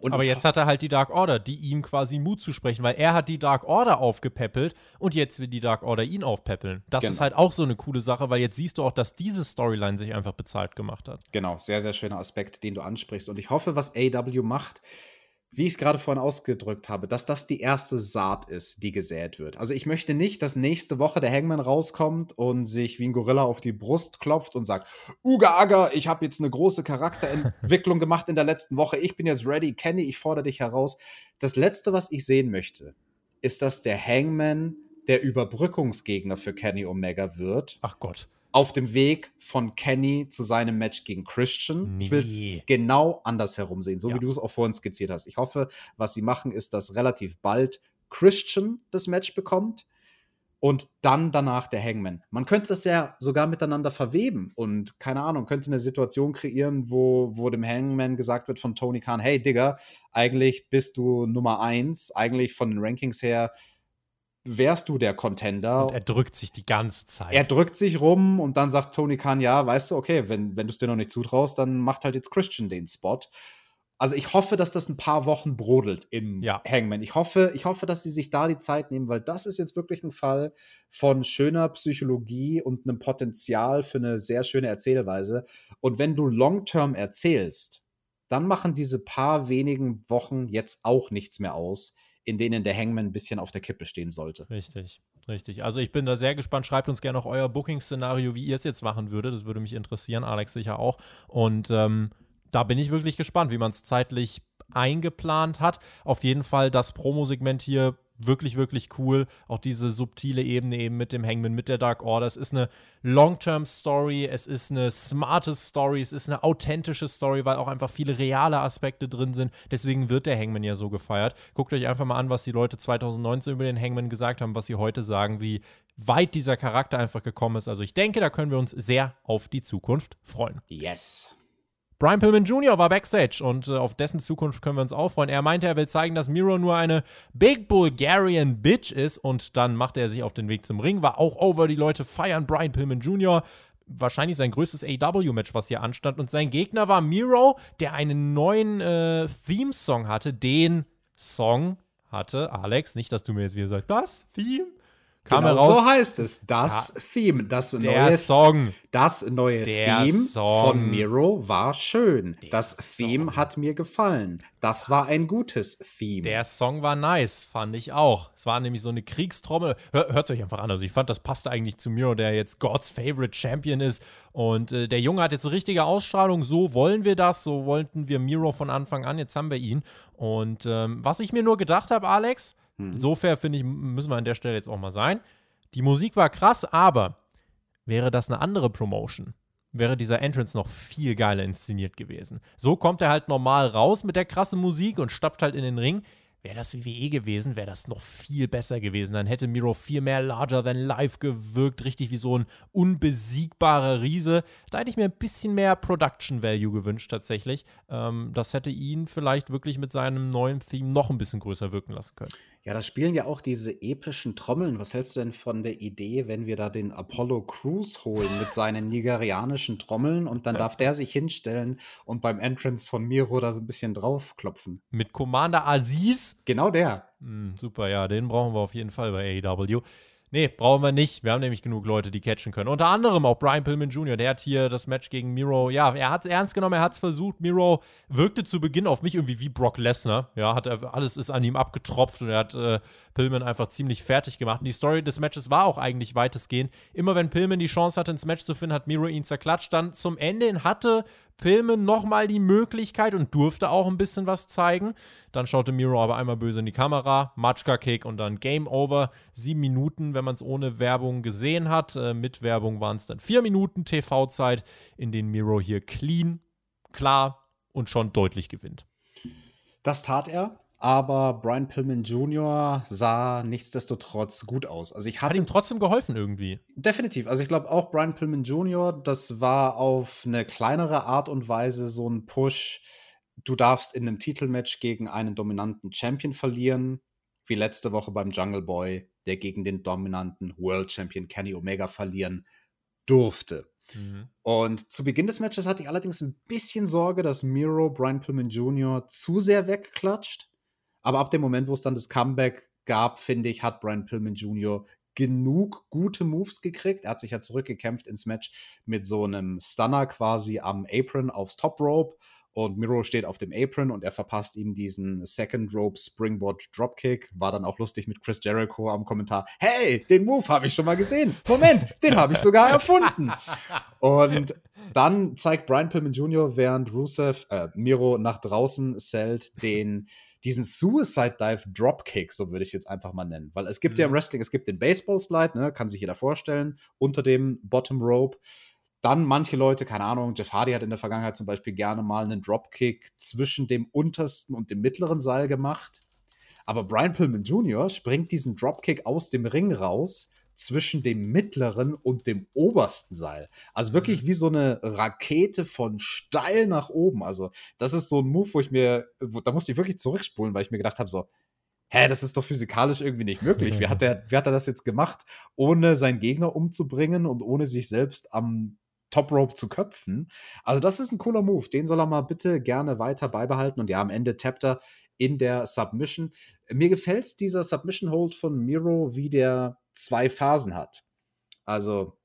Und Aber jetzt hat er halt die Dark Order, die ihm quasi Mut zu sprechen, weil er hat die Dark Order aufgepäppelt und jetzt will die Dark Order ihn aufpäppeln. Das Genau. ist halt auch so eine coole Sache, weil jetzt siehst du auch, dass diese Storyline sich einfach bezahlt gemacht hat. Genau, sehr, sehr schöner Aspekt, den du ansprichst. Und ich hoffe, was AW macht, wie ich es gerade vorhin ausgedrückt habe, dass das die erste Saat ist, die gesät wird. Also ich möchte nicht, dass nächste Woche der Hangman rauskommt und sich wie ein Gorilla auf die Brust klopft und sagt, Uga Aga, ich habe jetzt eine große Charakterentwicklung gemacht in der letzten Woche, ich bin jetzt ready, Kenny, ich fordere dich heraus. Das Letzte, was ich sehen möchte, ist, dass der Hangman der Überbrückungsgegner für Kenny Omega wird Ach Gott. Auf dem Weg von Kenny zu seinem Match gegen Christian. Ich will es Nee. genau andersherum sehen, so Ja. wie du es auch vorhin skizziert hast. Ich hoffe, was sie machen, ist, dass relativ bald Christian das Match bekommt und dann danach der Hangman. Man könnte das ja sogar miteinander verweben und keine Ahnung, könnte eine Situation kreieren, wo, wo dem Hangman gesagt wird von Tony Khan, hey Digga, eigentlich bist du Nummer eins, eigentlich von den Rankings her wärst du der Contender Und er drückt sich die ganze Zeit. er drückt sich rum und dann sagt Tony Khan, ja, weißt du, okay, wenn, wenn du es dir noch nicht zutraust, dann macht halt jetzt Christian den Spot. Also ich hoffe, dass das ein paar Wochen brodelt im Ja. Hangman. Ich hoffe, ich hoffe, dass sie sich da die Zeit nehmen, weil das ist jetzt wirklich ein Fall von schöner Psychologie und einem Potenzial für eine sehr schöne Erzählweise. Und wenn du long-term erzählst, dann machen diese paar wenigen Wochen jetzt auch nichts mehr aus, in denen der Hangman ein bisschen auf der Kippe stehen sollte. Richtig, richtig. Also ich bin da sehr gespannt. Schreibt uns gerne auch euer Booking-Szenario, wie ihr es jetzt machen würdet. Das würde mich interessieren, Alex sicher auch. Und ähm, da bin ich wirklich gespannt, wie man es zeitlich eingeplant hat. Auf jeden Fall das Promo-Segment hier wirklich, wirklich cool. Auch diese subtile Ebene eben mit dem Hangman, mit der Dark Order. Es ist eine Long-Term-Story, es ist eine smarte Story, es ist eine authentische Story, weil auch einfach viele reale Aspekte drin sind. Deswegen wird der Hangman ja so gefeiert. Guckt euch einfach mal an, was die Leute 2019 über den Hangman gesagt haben, was sie heute sagen, wie weit dieser Charakter einfach gekommen ist. Also ich denke, da können wir uns sehr auf die Zukunft freuen. Yes. Brian Pillman Jr. war backstage und äh, auf dessen Zukunft können wir uns auch freuen. Er meinte, er will zeigen, dass Miro nur eine Big Bulgarian Bitch ist und dann machte er sich auf den Weg zum Ring, war auch over, die Leute feiern Brian Pillman Jr., wahrscheinlich sein größtes AW-Match, was hier anstand. Und sein Gegner war Miro, der einen neuen äh, Theme-Song hatte. Den Song hatte Alex, nicht, dass du mir jetzt wieder sagst, das Theme? Kam genau heraus, so heißt es. Das Theme, das der neue, Song. das neue Der Theme Song. von Miro war schön. das Song. Theme hat mir gefallen. Das war ein gutes Theme. Der Song war nice, fand ich auch. Es war nämlich so eine Kriegstrommel. Hör, Hört euch einfach an. Also ich fand, das passte eigentlich zu Miro, der jetzt God's Favorite Champion ist. Und äh, der Junge hat jetzt eine richtige Ausstrahlung. So wollen wir das. So wollten wir Miro von Anfang an. Jetzt haben wir ihn. Und ähm, was ich mir nur gedacht habe, Alex, so fair finde ich, müssen wir an der Stelle jetzt auch mal sein. Die Musik war krass, aber wäre das eine andere Promotion, wäre dieser Entrance noch viel geiler inszeniert gewesen. So kommt er halt normal raus mit der krassen Musik und stapft halt in den Ring. Wäre das WWE gewesen, wäre das noch viel besser gewesen. Dann hätte Miro viel mehr larger than life gewirkt, richtig wie so ein unbesiegbarer Riese. Da hätte ich mir ein bisschen mehr Production Value gewünscht, tatsächlich. Ähm, das hätte ihn vielleicht wirklich mit seinem neuen Theme noch ein bisschen größer wirken lassen können. Ja, da spielen ja auch diese epischen Trommeln. Was hältst du denn von der Idee, wenn wir da den Apollo Crews holen mit seinen nigerianischen Trommeln und dann darf der sich hinstellen und beim Entrance von Miro da so ein bisschen draufklopfen? Mit Commander Aziz? Genau der. Mm, super, ja, den brauchen wir auf jeden Fall bei AEW. Nee, brauchen wir nicht. Wir haben nämlich genug Leute, die catchen können. Unter anderem auch Brian Pillman Jr., der hat hier das Match gegen Miro, ja, er hat es ernst genommen, er hat es versucht. Miro wirkte zu Beginn auf mich irgendwie wie Brock Lesnar. Ja, hat er, alles ist an ihm abgetropft und er hat äh, Pillman einfach ziemlich fertig gemacht. Und die Story des Matches war auch eigentlich weitestgehend. Immer wenn Pillman die Chance hatte, ins Match zu finden, hat Miro ihn zerklatscht. Dann zum Ende hin hatte Pillman nochmal die Möglichkeit und durfte auch ein bisschen was zeigen. Dann schaute Miro aber einmal böse in die Kamera, Matschka Kick und dann Game Over. Sieben Minuten, wenn man es ohne Werbung gesehen hat. Äh, mit Werbung waren es dann vier Minuten TV-Zeit, in denen Miro hier clean, klar und schon deutlich gewinnt. Das tat er aber Brian Pillman Jr. sah nichtsdestotrotz gut aus. Also ich hatte Hat ihm trotzdem geholfen irgendwie. definitiv. Also ich glaube auch Brian Pillman Jr. Das war auf eine kleinere Art und Weise so ein Push. Du darfst in einem Titelmatch gegen einen dominanten Champion verlieren, wie letzte Woche beim Jungle Boy, der gegen den dominanten World Champion Kenny Omega verlieren durfte. Mhm. Und zu Beginn des Matches hatte ich allerdings ein bisschen Sorge, dass Miro Brian Pillman Jr. zu sehr wegklatscht. Aber ab dem Moment, wo es dann das Comeback gab, finde ich, hat Brian Pillman Jr. genug gute Moves gekriegt. Er hat sich ja zurückgekämpft ins Match mit so einem Stunner quasi am Apron aufs Top Rope. Und Miro steht auf dem Apron und er verpasst ihm diesen Second Rope Springboard Dropkick. War dann auch lustig mit Chris Jericho am Kommentar. Hey, den Move habe ich schon mal gesehen. Moment, den habe ich sogar erfunden. Und dann zeigt Brian Pillman Jr., während Rusev, äh, Miro nach draußen zählt, den diesen Suicide Dive Dropkick, so würde ich es jetzt einfach mal nennen. Weil es gibt ja im Wrestling, es gibt den Baseball Slide, ne, kann sich jeder vorstellen, unter dem Bottom Rope. Dann manche Leute, keine Ahnung, Jeff Hardy hat in der Vergangenheit zum Beispiel gerne mal einen Dropkick zwischen dem untersten und dem mittleren Seil gemacht. Aber Brian Pillman Jr. springt diesen Dropkick aus dem Ring raus zwischen dem mittleren und dem obersten Seil. Also wirklich wie so eine Rakete von steil nach oben. Also das ist so ein Move, wo ich mir, wo, da musste ich wirklich zurückspulen, weil ich mir gedacht habe, so, hä, das ist doch physikalisch irgendwie nicht möglich. Wie hat, der, wie hat er das jetzt gemacht, ohne seinen Gegner umzubringen und ohne sich selbst am Top Rope zu köpfen? Also das ist ein cooler Move. Den soll er mal bitte gerne weiter beibehalten. Und ja, am Ende tappt er in der Submission. Mir gefällt dieser Submission Hold von Miro, wie der zwei Phasen hat. Also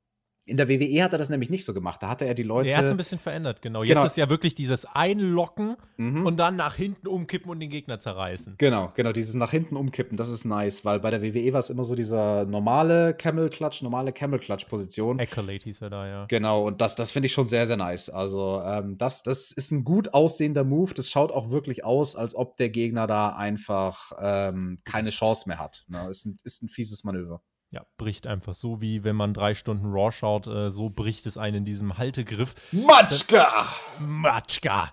in der WWE hat er das nämlich nicht so gemacht. Da hatte er die Leute. Er hat es ein bisschen verändert, genau. Jetzt Genau. ist ja wirklich dieses Einlocken Mhm. und dann nach hinten umkippen und den Gegner zerreißen. Genau, genau, dieses nach hinten umkippen, das ist nice, weil bei der WWE war es immer so dieser normale Camel Clutch, normale Camel Clutch Position. Accolade hieß er da, ja. Genau, und das, das finde ich schon sehr, sehr nice. Also, ähm, das, das ist ein gut aussehender Move. Das schaut auch wirklich aus, als ob der Gegner da einfach ähm, keine Chance mehr hat. Ne? Ist, ein, ist ein fieses Manöver. Ja, bricht einfach so, wie wenn man drei Stunden Raw schaut, äh, so bricht es einen in diesem Haltegriff. Matschka! Matschka.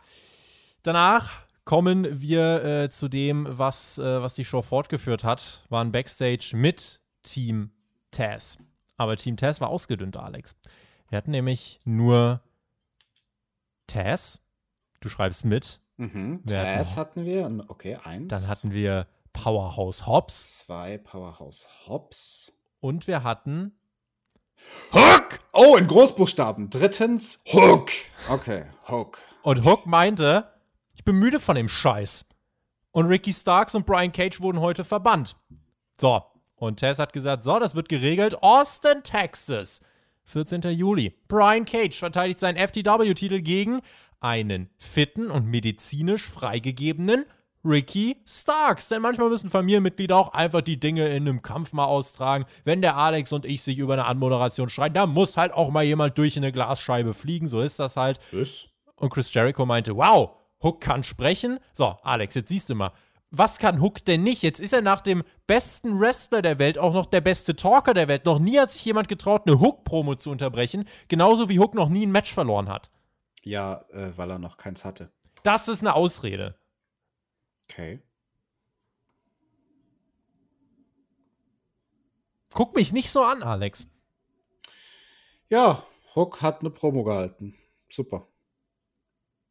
Danach kommen wir äh, zu dem, was, äh, was die Show fortgeführt hat, waren Backstage mit Team Taz. Aber Team Taz war ausgedünnt, Alex. Wir hatten nämlich nur Taz. Du schreibst mit. Mhm. Taz hatten wir. Okay, eins. Dann hatten wir Powerhouse Hobbs. zwei Powerhouse Hobbs. Und wir hatten Hook! Oh, in Großbuchstaben. Drittens Hook. Okay, Hook. Und Hook meinte, ich bin müde von dem Scheiß. Und Ricky Starks und Brian Cage wurden heute verbannt. So, und Tess hat gesagt, so, das wird geregelt. Austin, Texas. 14. Juli. Brian Cage verteidigt seinen FTW-Titel gegen einen fitten und medizinisch freigegebenen Ricky Starks. Denn manchmal müssen Familienmitglieder auch einfach die Dinge in einem Kampf mal austragen. Wenn der Alex und ich sich über eine Anmoderation streiten, da muss halt auch mal jemand durch eine Glasscheibe fliegen. So ist das halt. Ist? Und Chris Jericho meinte, wow, Hook kann sprechen. So, Alex, jetzt siehst du mal. Was kann Hook denn nicht? Jetzt ist er nach dem besten Wrestler der Welt auch noch der beste Talker der Welt. Noch nie hat sich jemand getraut, eine Hook-Promo zu unterbrechen. Genauso wie Hook noch nie ein Match verloren hat. Ja, äh, weil er noch keins hatte. Das ist eine Ausrede. Okay. Guck mich nicht so an, Alex. Ja, Hook hat eine Promo gehalten. Super.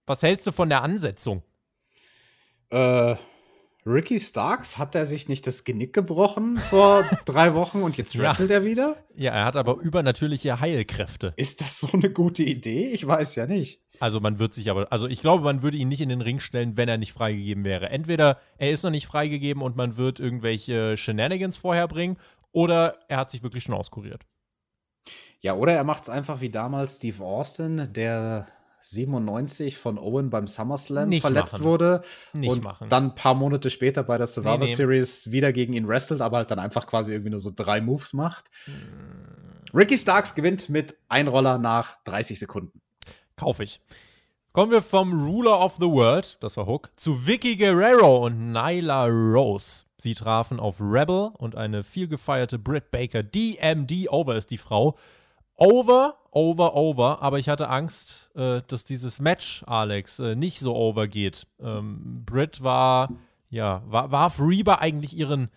Was hältst du von der Ansetzung? Äh, Ricky Starks, hat er sich nicht das Genick gebrochen vor drei Wochen und jetzt wrestelt ja. er wieder? Ja, er hat aber übernatürliche Heilkräfte. Ist das so eine gute Idee? Ich weiß ja nicht. Also man wird sich aber, also ich glaube, man würde ihn nicht in den Ring stellen, wenn er nicht freigegeben wäre. Entweder er ist noch nicht freigegeben und man wird irgendwelche Shenanigans vorher bringen, oder er hat sich wirklich schon auskuriert. Ja, oder er macht es einfach wie damals Steve Austin, der 97 von Owen beim SummerSlam nicht verletzt machen. wurde nicht und machen. dann ein paar Monate später bei der Survivor nee, nee. Series wieder gegen ihn wrestelt, aber halt dann einfach quasi irgendwie nur so drei Moves macht. Hm. Ricky Starks gewinnt mit Einroller nach 30 Sekunden. Kaufe ich. Kommen wir vom Ruler of the World, das war Hook, zu Vicky Guerrero und Nyla Rose. Sie trafen auf Rebel und eine viel gefeierte Britt Baker. DMD Over ist die Frau. Over, over, over. Aber ich hatte Angst, äh, dass dieses Match, Alex, äh, nicht so over geht. Ähm, Britt war, ja, war, warf Reba eigentlich ihren,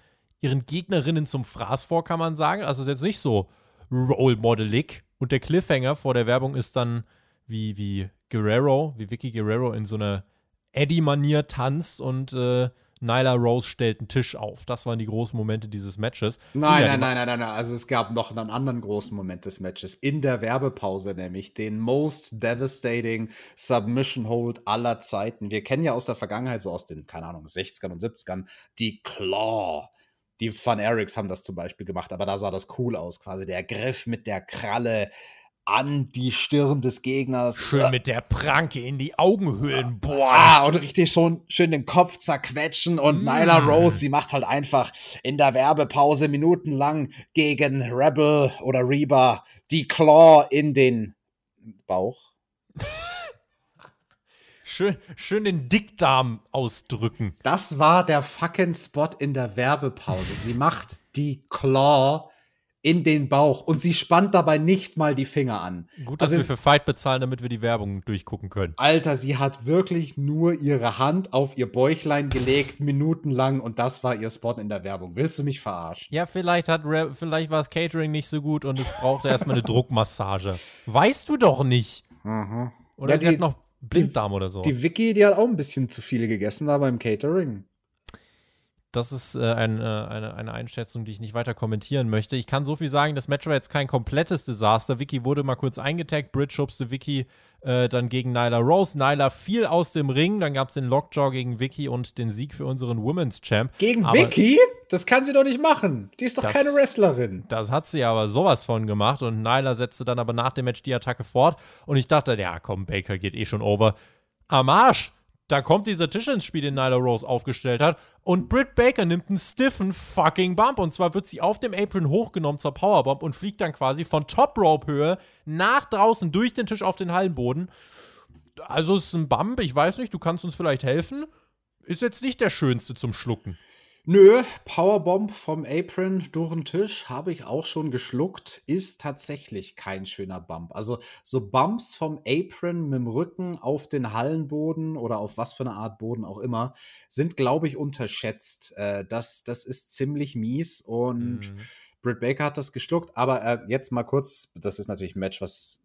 ihren Gegnerinnen zum Fraß vor, kann man sagen. Also ist jetzt nicht so role-modelig. Und der Cliffhanger vor der Werbung ist dann, wie, wie Guerrero, wie Vicky Guerrero in so einer Eddie-Manier tanzt und äh, Nyla Rose stellt einen Tisch auf. Das waren die großen Momente dieses Matches. Nein, nein, nein, nein, nein, nein. Also es gab noch einen anderen großen Moment des Matches. In der Werbepause nämlich den most devastating Submission Hold aller Zeiten. Wir kennen ja aus der Vergangenheit, so aus den, keine Ahnung, 60ern und 70ern, die Claw. Die Fun Erics haben das zum Beispiel gemacht, aber da sah das cool aus, quasi der Griff mit der Kralle an die Stirn des Gegners. Schön mit der Pranke in die Augenhöhlen, boah. Ah, und richtig schon schön den Kopf zerquetschen. Und mm. Nyla Rose, sie macht halt einfach in der Werbepause minutenlang gegen Rebel oder Reba die Claw in den Bauch. schön, schön den Dickdarm ausdrücken. Das war der fucking Spot in der Werbepause. Sie macht die Claw in den Bauch und sie spannt dabei nicht mal die Finger an. Gut, dass also wir für Fight bezahlen, damit wir die Werbung durchgucken können. Alter, sie hat wirklich nur ihre Hand auf ihr Bäuchlein gelegt, minutenlang und das war ihr Spot in der Werbung. Willst du mich verarschen? Ja, vielleicht hat Re vielleicht war das Catering nicht so gut und es brauchte erstmal eine Druckmassage. Weißt du doch nicht. Mhm. Oder ja, sie die, hat noch Blinddarm oder so. Die Vicky, die hat auch ein bisschen zu viel gegessen da beim Catering das ist äh, ein, äh, eine, eine Einschätzung, die ich nicht weiter kommentieren möchte. Ich kann so viel sagen, das Match war jetzt kein komplettes Desaster. Vicky wurde mal kurz eingetaggt, Bridge schubste Vicky äh, dann gegen Nyla Rose. Nyla fiel aus dem Ring, dann gab es den Lockjaw gegen Vicky und den Sieg für unseren Women's Champ. Gegen aber Vicky? Das kann sie doch nicht machen. Die ist doch das, keine Wrestlerin. Das hat sie aber sowas von gemacht und Nyla setzte dann aber nach dem Match die Attacke fort und ich dachte, ja komm, Baker geht eh schon over. Am Arsch! Da kommt dieser Tisch ins Spiel, den Nyla Rose aufgestellt hat. Und Britt Baker nimmt einen stiffen fucking Bump. Und zwar wird sie auf dem Apron hochgenommen zur Powerbomb und fliegt dann quasi von Top-Rope-Höhe nach draußen durch den Tisch auf den Hallenboden. Also es ist ein Bump, ich weiß nicht, du kannst uns vielleicht helfen. Ist jetzt nicht der schönste zum Schlucken. Nö, Powerbomb vom Apron durch den Tisch habe ich auch schon geschluckt. Ist tatsächlich kein schöner Bump. Also so Bumps vom Apron mit dem Rücken auf den Hallenboden oder auf was für eine Art Boden auch immer, sind, glaube ich, unterschätzt. Äh, das, das ist ziemlich mies und mhm. Britt Baker hat das geschluckt. Aber äh, jetzt mal kurz, das ist natürlich ein Match, was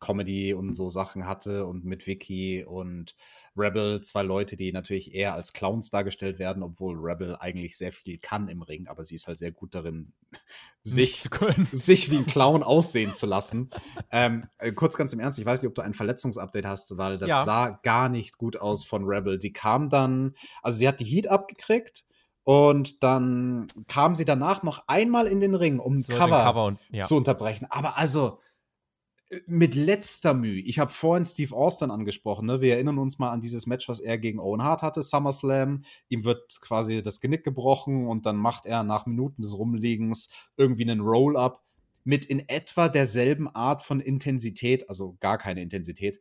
Comedy und so Sachen hatte und mit Vicky und Rebel zwei Leute, die natürlich eher als Clowns dargestellt werden, obwohl Rebel eigentlich sehr viel kann im Ring, aber sie ist halt sehr gut darin, sich, sich wie ein Clown aussehen zu lassen. ähm, äh, kurz ganz im Ernst, ich weiß nicht, ob du ein Verletzungsupdate hast, weil das ja. sah gar nicht gut aus von Rebel. Die kam dann, also sie hat die Heat abgekriegt. Und dann kam sie danach noch einmal in den Ring, um so Cover, Cover und, ja. zu unterbrechen. Aber also, mit letzter Mühe. Ich habe vorhin Steve Austin angesprochen. Ne? Wir erinnern uns mal an dieses Match, was er gegen Owen Hart hatte, SummerSlam. Ihm wird quasi das Genick gebrochen und dann macht er nach Minuten des Rumliegens irgendwie einen Roll-up mit in etwa derselben Art von Intensität, also gar keine Intensität,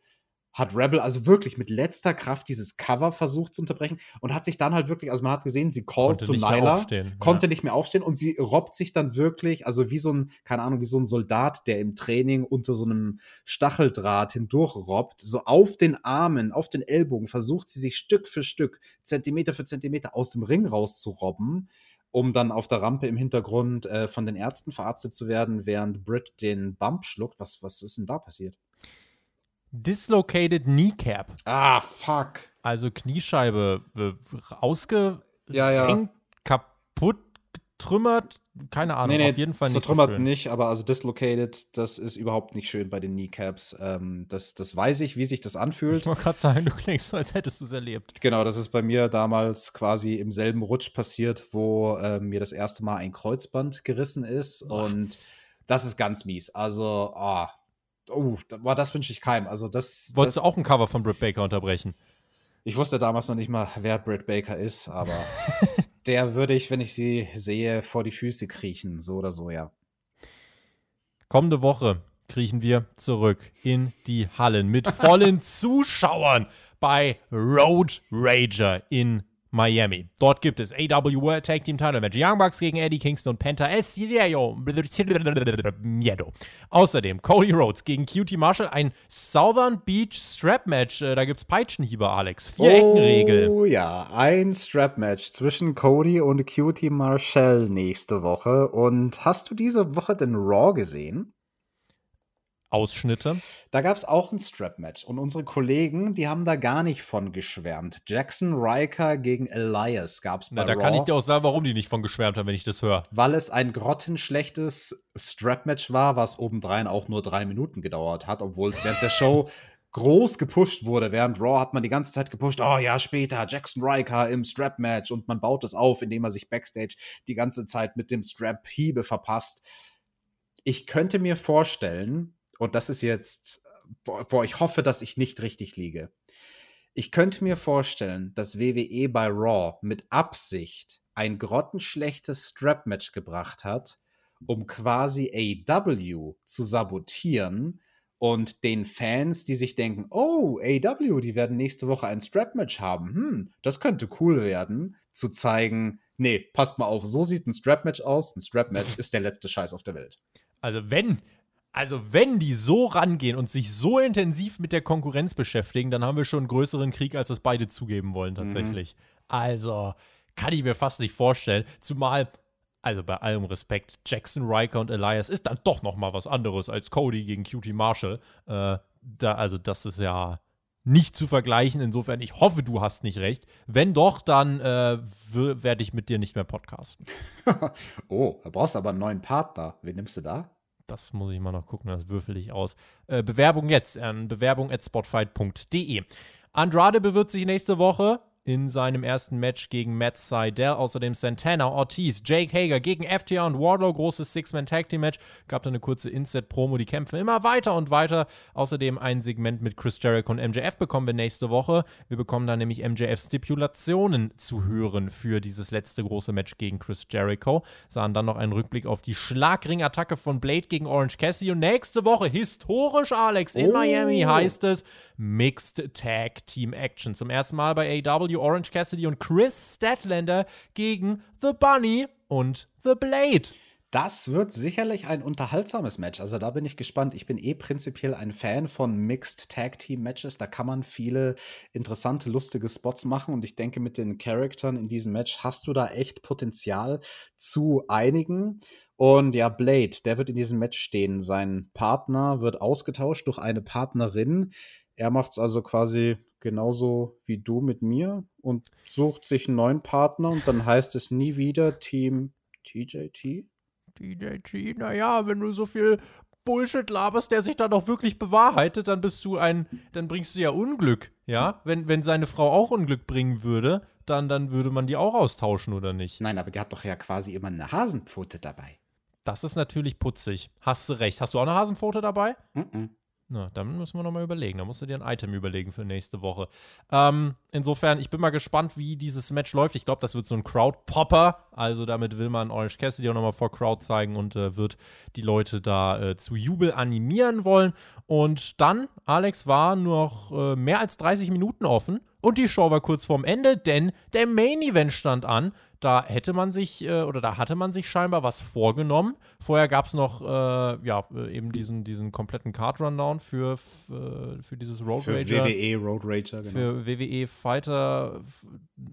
hat Rebel also wirklich mit letzter Kraft dieses Cover versucht zu unterbrechen und hat sich dann halt wirklich, also man hat gesehen, sie callt zu Nyla, konnte ja. nicht mehr aufstehen und sie robbt sich dann wirklich, also wie so ein, keine Ahnung, wie so ein Soldat, der im Training unter so einem Stacheldraht hindurch robbt, so auf den Armen, auf den Ellbogen versucht sie sich Stück für Stück, Zentimeter für Zentimeter aus dem Ring rauszurobben um dann auf der Rampe im Hintergrund äh, von den Ärzten verarztet zu werden, während Britt den Bump schluckt. Was, was ist denn da passiert? Dislocated Kneecap. Ah, fuck. Also Kniescheibe äh, ausgerenkt, Ja, ja. kaputt, getrümmert. Keine Ahnung, auf jeden Fall nicht so zertrümmert schön. nicht, aber also dislocated, das ist überhaupt nicht schön bei den Kneecaps. Ähm, das, das weiß ich, wie sich das anfühlt. Ich wollte gerade sagen, du klingst so, als hättest du es erlebt. Genau, das ist bei mir damals quasi im selben Rutsch passiert, wo äh, mir das erste Mal ein Kreuzband gerissen ist. Boah. Und das ist ganz mies. Also, ah, oh, da- boah, das wünsche ich keinem. Also, das. Wolltest das du auch ein Cover von Britt Baker unterbrechen? ich wusste damals noch nicht mal, wer Britt Baker ist, aber der würde ich, wenn ich sie sehe, vor die Füße kriechen. So oder so, ja. Kommende Woche kriechen wir zurück in die Hallen mit vollen Zuschauern bei Road Rager in Miami. Dort gibt es AW World Tag Team Title Match. Young Bucks gegen Eddie Kingston und Penta Estilio Miedo. Außerdem Cody Rhodes gegen QT Marshall. Ein Southern Beach Strap Match. Äh, Da gibt es Peitschenhiebe, Alex. Vier-Ecken-Regel. Oh ja, ein Strap-Match zwischen Cody und Cutie Marshall nächste Woche. Und hast du diese Woche den Raw gesehen? Ausschnitte. Da gab es auch ein Strap-Match. Und unsere Kollegen, die haben da gar nicht von geschwärmt. Jackson Riker gegen Elias gab es bei Na, da Raw. kann ich dir auch sagen, warum die nicht von geschwärmt haben, wenn ich das höre. weil es ein grottenschlechtes Strap-Match war, was obendrein auch nur drei Minuten gedauert hat, obwohl es während der Show groß gepusht wurde. Während Raw hat man die ganze Zeit gepusht, oh ja, später Jackson Riker im Strap-Match und man baut es auf, indem er sich backstage die ganze Zeit mit dem Strap Hiebe verpasst. Ich könnte mir vorstellen, und das ist jetzt, boah, ich hoffe, dass ich nicht richtig liege. Ich könnte mir vorstellen, dass WWE bei Raw mit Absicht ein grottenschlechtes Strap-Match gebracht hat, um quasi AW zu sabotieren und den Fans, die sich denken, oh, AW, die werden nächste Woche ein Strap-Match haben, hm, das könnte cool werden, zu zeigen, nee, passt mal auf, so sieht ein Strap-Match aus, ein Strap-Match ist der letzte Scheiß auf der Welt. Also wenn, also wenn die so rangehen und sich so intensiv mit der Konkurrenz beschäftigen, dann haben wir schon einen größeren Krieg, als das beide zugeben wollen tatsächlich. Also kann ich mir fast nicht vorstellen. Zumal, also bei allem Respekt, Jackson Riker und Elias ist dann doch noch mal was anderes als Cody gegen Cutie Marshall. Äh, da, also das ist ja nicht zu vergleichen. Insofern, ich hoffe, du hast nicht recht. Wenn doch, dann äh, werde ich mit dir nicht mehr podcasten. oh, da brauchst du aber einen neuen Partner. Wen nimmst du da? Das muss ich mal noch gucken, das würfel ich aus. Äh, Bewerbung jetzt an bewerbung.spotfight.de. Andrade bewirbt sich nächste Woche in seinem ersten Match gegen Matt Seidel. Außerdem Santana, Ortiz, Jake Hager gegen FTR und Wardlow. Großes Six-Man-Tag-Team-Match. Gab da eine kurze Inset-Promo. Die kämpfen immer weiter und weiter. Außerdem ein Segment mit Chris Jericho und MJF bekommen wir nächste Woche. Wir bekommen da nämlich MJF-Stipulationen zu hören für dieses letzte große Match gegen Chris Jericho. Sahen dann noch einen Rückblick auf die Schlagring-Attacke von Blade gegen Orange Cassidy. Und nächste Woche, historisch, Alex, in Oh. Miami heißt es Mixed Tag Team Action. Zum ersten Mal bei AW Orange Cassidy und Chris Statlander gegen The Bunny und The Blade. Das wird sicherlich ein unterhaltsames Match. Also da bin ich gespannt. Ich bin eh prinzipiell ein Fan von Mixed Tag Team Matches. Da kann man viele interessante, lustige Spots machen. Und ich denke, mit den Charaktern in diesem Match hast du da echt Potenzial zu einigen. Und ja, Blade, der wird in diesem Match stehen. Sein Partner wird ausgetauscht durch eine Partnerin. Er macht es also quasi genauso wie du mit mir und sucht sich einen neuen Partner. Und dann heißt es nie wieder Team TJT. DJT, naja, wenn du so viel Bullshit laberst, der sich dann auch wirklich bewahrheitet, dann bist du ein, dann bringst du ja Unglück, ja? Wenn, wenn seine Frau auch Unglück bringen würde, dann, dann würde man die auch austauschen, oder nicht? Nein, aber die hat doch ja quasi immer eine Hasenpfote dabei. Das ist natürlich putzig. Hast du recht. Hast du auch eine Hasenpfote dabei? Mhm. Na, dann müssen wir nochmal überlegen. Da musst du dir ein Item überlegen für nächste Woche. Ähm, insofern, ich bin mal gespannt, wie dieses Match läuft. Ich glaube, das wird so ein Crowd-Popper. Also damit will man Orange Cassidy auch nochmal vor Crowd zeigen und äh, wird die Leute da äh, zu Jubel animieren wollen. Und dann, Alex, war noch äh, mehr als 30 Minuten offen. Und die Show war kurz vorm Ende, denn der Main Event stand an. Da hätte man sich, äh, oder da hatte man sich scheinbar was vorgenommen. Vorher gab es noch, äh, ja, äh, eben diesen, diesen kompletten Card-Rundown für, f- äh, für dieses Road Für Rager. WWE Road Rager, genau. Für WWE Fighter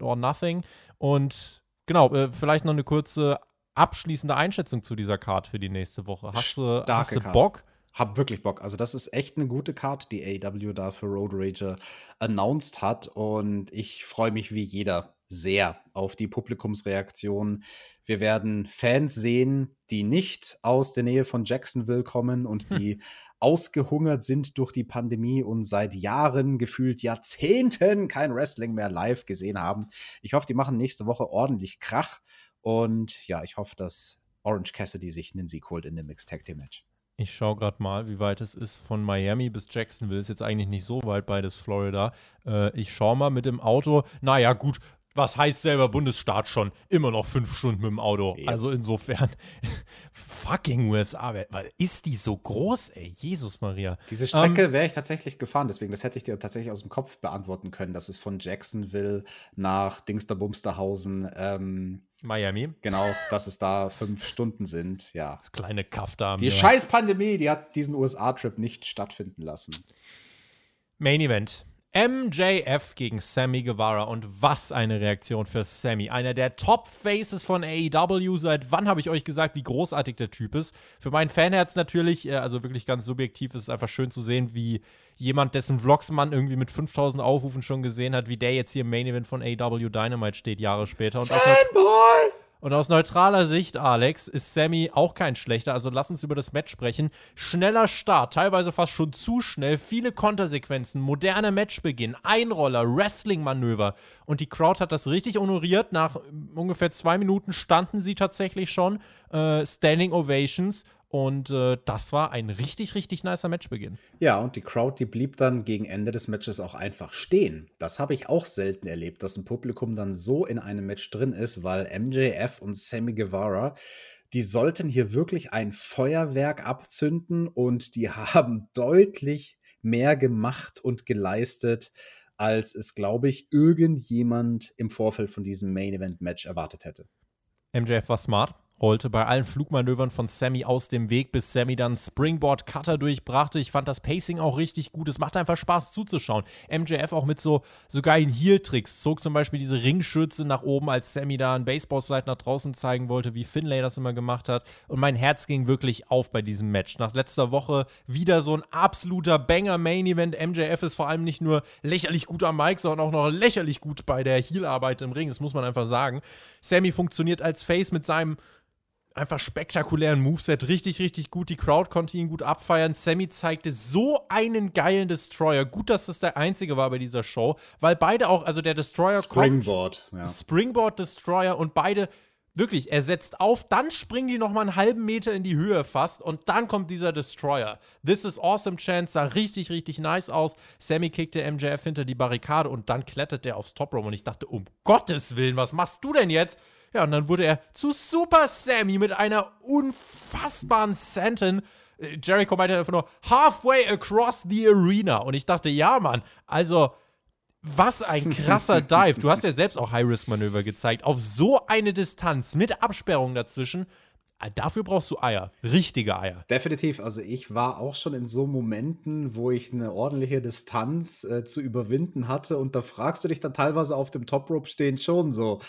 or Nothing. Und genau, äh, vielleicht noch eine kurze abschließende Einschätzung zu dieser Card für die nächste Woche. Hast du, hast du Bock? Hab wirklich Bock. Also, das ist echt eine gute Card, die AEW da für Road Rager announced hat. Und ich freue mich wie jeder sehr auf die Publikumsreaktion. Wir werden Fans sehen, die nicht aus der Nähe von Jacksonville kommen und hm. die ausgehungert sind durch die Pandemie und seit Jahren, gefühlt Jahrzehnten kein Wrestling mehr live gesehen haben. Ich hoffe, die machen nächste Woche ordentlich Krach. Und ja, ich hoffe, dass Orange Cassidy sich einen Sieg holt in dem Mixed Tag Team Match. Ich schaue gerade mal, wie weit es ist von Miami bis Jacksonville. Ist jetzt eigentlich nicht so weit, beides Florida. Äh, ich schaue mal mit dem Auto. Naja, gut, was heißt selber Bundesstaat schon? Immer noch fünf Stunden mit dem Auto. Ja. Also insofern, fucking USA, ist die so groß, ey? Jesus Maria. Diese Strecke ähm, wäre ich tatsächlich gefahren, deswegen, das hätte ich dir tatsächlich aus dem Kopf beantworten können, dass es von Jacksonville nach Dingsterbumsterhausen, ähm, Miami. Genau, dass es da fünf Stunden sind, ja. Das kleine Kaff da. Die scheiß Pandemie, die hat diesen USA-Trip nicht stattfinden lassen. Main Event. MJF gegen Sammy Guevara und was eine Reaktion für Sammy. Einer der Top-Faces von AEW. Seit wann habe ich euch gesagt, wie großartig der Typ ist? Für mein Fanherz natürlich, äh, also wirklich ganz subjektiv, ist es einfach schön zu sehen, wie jemand, dessen Vlogs man irgendwie mit 5000 Aufrufen schon gesehen hat, wie der jetzt hier im Main Event von AEW Dynamite steht, Jahre später. Und Fanboy! Und aus neutraler Sicht, Alex, ist Sammy auch kein schlechter. Also lass uns über das Match sprechen. Schneller Start, teilweise fast schon zu schnell. Viele Kontersequenzen, moderner Matchbeginn, Einroller, Wrestling-Manöver. Und die Crowd hat das richtig honoriert. Nach ungefähr zwei Minuten standen sie tatsächlich schon. Äh, Standing Ovations. Und äh, das war ein richtig, richtig nicer Matchbeginn. Ja, und die Crowd, die blieb dann gegen Ende des Matches auch einfach stehen. Das habe ich auch selten erlebt, dass ein Publikum dann so in einem Match drin ist, weil MJF und Sammy Guevara, die sollten hier wirklich ein Feuerwerk abzünden und die haben deutlich mehr gemacht und geleistet, als es, glaube ich, irgendjemand im Vorfeld von diesem Main Event Match erwartet hätte. MJF war smart rollte bei allen Flugmanövern von Sammy aus dem Weg, bis Sammy dann Springboard Cutter durchbrachte. Ich fand das Pacing auch richtig gut. Es macht einfach Spaß zuzuschauen. MJF auch mit so, so geilen Heel-Tricks. Zog zum Beispiel diese Ringschürze nach oben, als Sammy da einen Baseball-Slide nach draußen zeigen wollte, wie Finlay das immer gemacht hat. Und mein Herz ging wirklich auf bei diesem Match. Nach letzter Woche wieder so ein absoluter Banger-Main-Event. MJF ist vor allem nicht nur lächerlich gut am Mic, sondern auch noch lächerlich gut bei der Heel-Arbeit im Ring. Das muss man einfach sagen. Sammy funktioniert als Face mit seinem einfach spektakulären Moveset, richtig, richtig gut. Die Crowd konnte ihn gut abfeiern. Sammy zeigte so einen geilen Destroyer. Gut, dass das der einzige war bei dieser Show, weil beide auch, also der Destroyer Springboard, kommt, ja. Springboard Destroyer und beide wirklich, er setzt auf, dann springen die nochmal einen halben Meter in die Höhe fast und dann kommt dieser Destroyer. This is awesome Chance, sah richtig, richtig nice aus. Sammy kickte MJF hinter die Barrikade und dann klettert er aufs Top Rope und ich dachte, um Gottes Willen, was machst du denn jetzt? Ja, und dann wurde er zu Super Sammy mit einer unfassbaren Senton. Äh, Jericho meinte einfach nur halfway across the arena. Und ich dachte, ja, Mann, also was ein krasser Dive. Du hast ja selbst auch High-Risk-Manöver gezeigt. Auf so eine Distanz mit Absperrung dazwischen. Äh, dafür brauchst du Eier, richtige Eier. Definitiv. Also ich war auch schon in so Momenten, wo ich eine ordentliche Distanz äh, zu überwinden hatte und da fragst du dich dann teilweise auf dem Top Rope stehen schon so,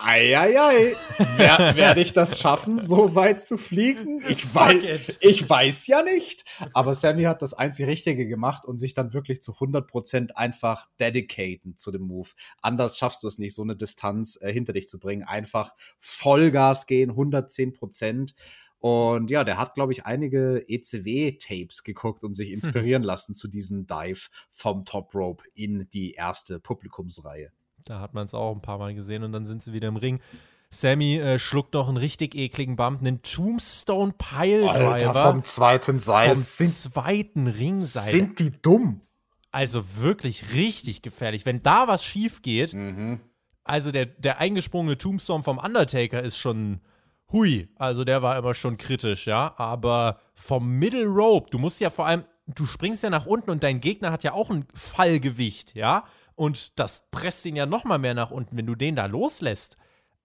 Eieiei, Wer, werde ich das schaffen, so weit zu fliegen? Ich weiß, ich weiß ja nicht. Aber Sammy hat das einzig Richtige gemacht und sich dann wirklich zu 100% einfach dedicaten zu dem Move. Anders schaffst du es nicht, so eine Distanz äh, hinter dich zu bringen. Einfach Vollgas gehen, 110%. Und ja, der hat, glaube ich, einige ECW-Tapes geguckt und sich inspirieren lassen zu diesem Dive vom Top Rope in die erste Publikumsreihe. Da hat man es auch ein paar Mal gesehen und dann sind sie wieder im Ring. Sammy äh, schluckt noch einen richtig ekligen Bump, einen Tombstone Piledriver. Alter, vom zweiten Seil. Vom sind, zweiten Ringseil. Sind die dumm? Also wirklich richtig gefährlich. Wenn da was schief geht, mhm. also der, der eingesprungene Tombstone vom Undertaker ist schon hui. Also der war immer schon kritisch, ja. Aber vom Middle Rope, du musst ja vor allem, du springst ja nach unten und dein Gegner hat ja auch ein Fallgewicht, ja. Und das presst ihn ja noch mal mehr nach unten, wenn du den da loslässt.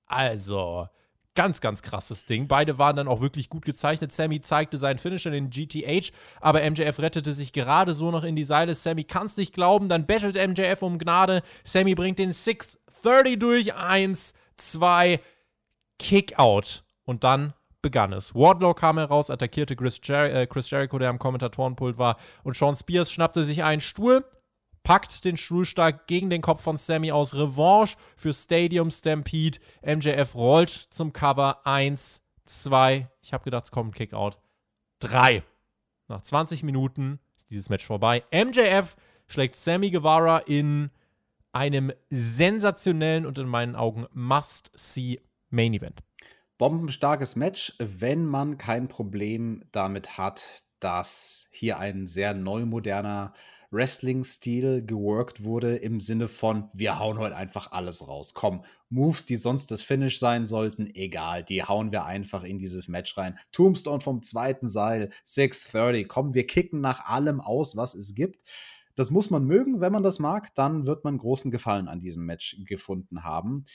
Also, ganz, ganz krasses Ding. Beide waren dann auch wirklich gut gezeichnet. Sammy zeigte seinen Finisher, den GTH, aber MJF rettete sich gerade so noch in die Seile. Sammy kann es nicht glauben, dann bettelt MJF um Gnade. Sammy bringt den 630 durch 1, zwei, Kickout. Und dann begann es. Wardlow kam heraus, attackierte Chris, Jer äh, Chris Jericho, der am Kommentatorenpult war, und Sean Spears schnappte sich einen Stuhl, packt den Stuhlstark gegen den Kopf von Sammy aus. Revanche für Stadium Stampede. MJF rollt zum Cover. Eins, zwei. Ich habe gedacht, es kommt ein Kickout. Drei. Nach 20 Minuten ist dieses Match vorbei. MJF schlägt Sammy Guevara in einem sensationellen und in meinen Augen Must-See Main Event. Bombenstarkes Match, wenn man kein Problem damit hat, dass hier ein sehr neumoderner Wrestling-Stil geworkt wurde im Sinne von, wir hauen heute einfach alles raus. Komm, Moves, die sonst das Finish sein sollten, egal, die hauen wir einfach in dieses Match rein. Tombstone vom zweiten Seil, 630, komm, wir kicken nach allem aus, was es gibt. Das muss man mögen. Wenn man das mag, dann wird man großen Gefallen an diesem Match gefunden haben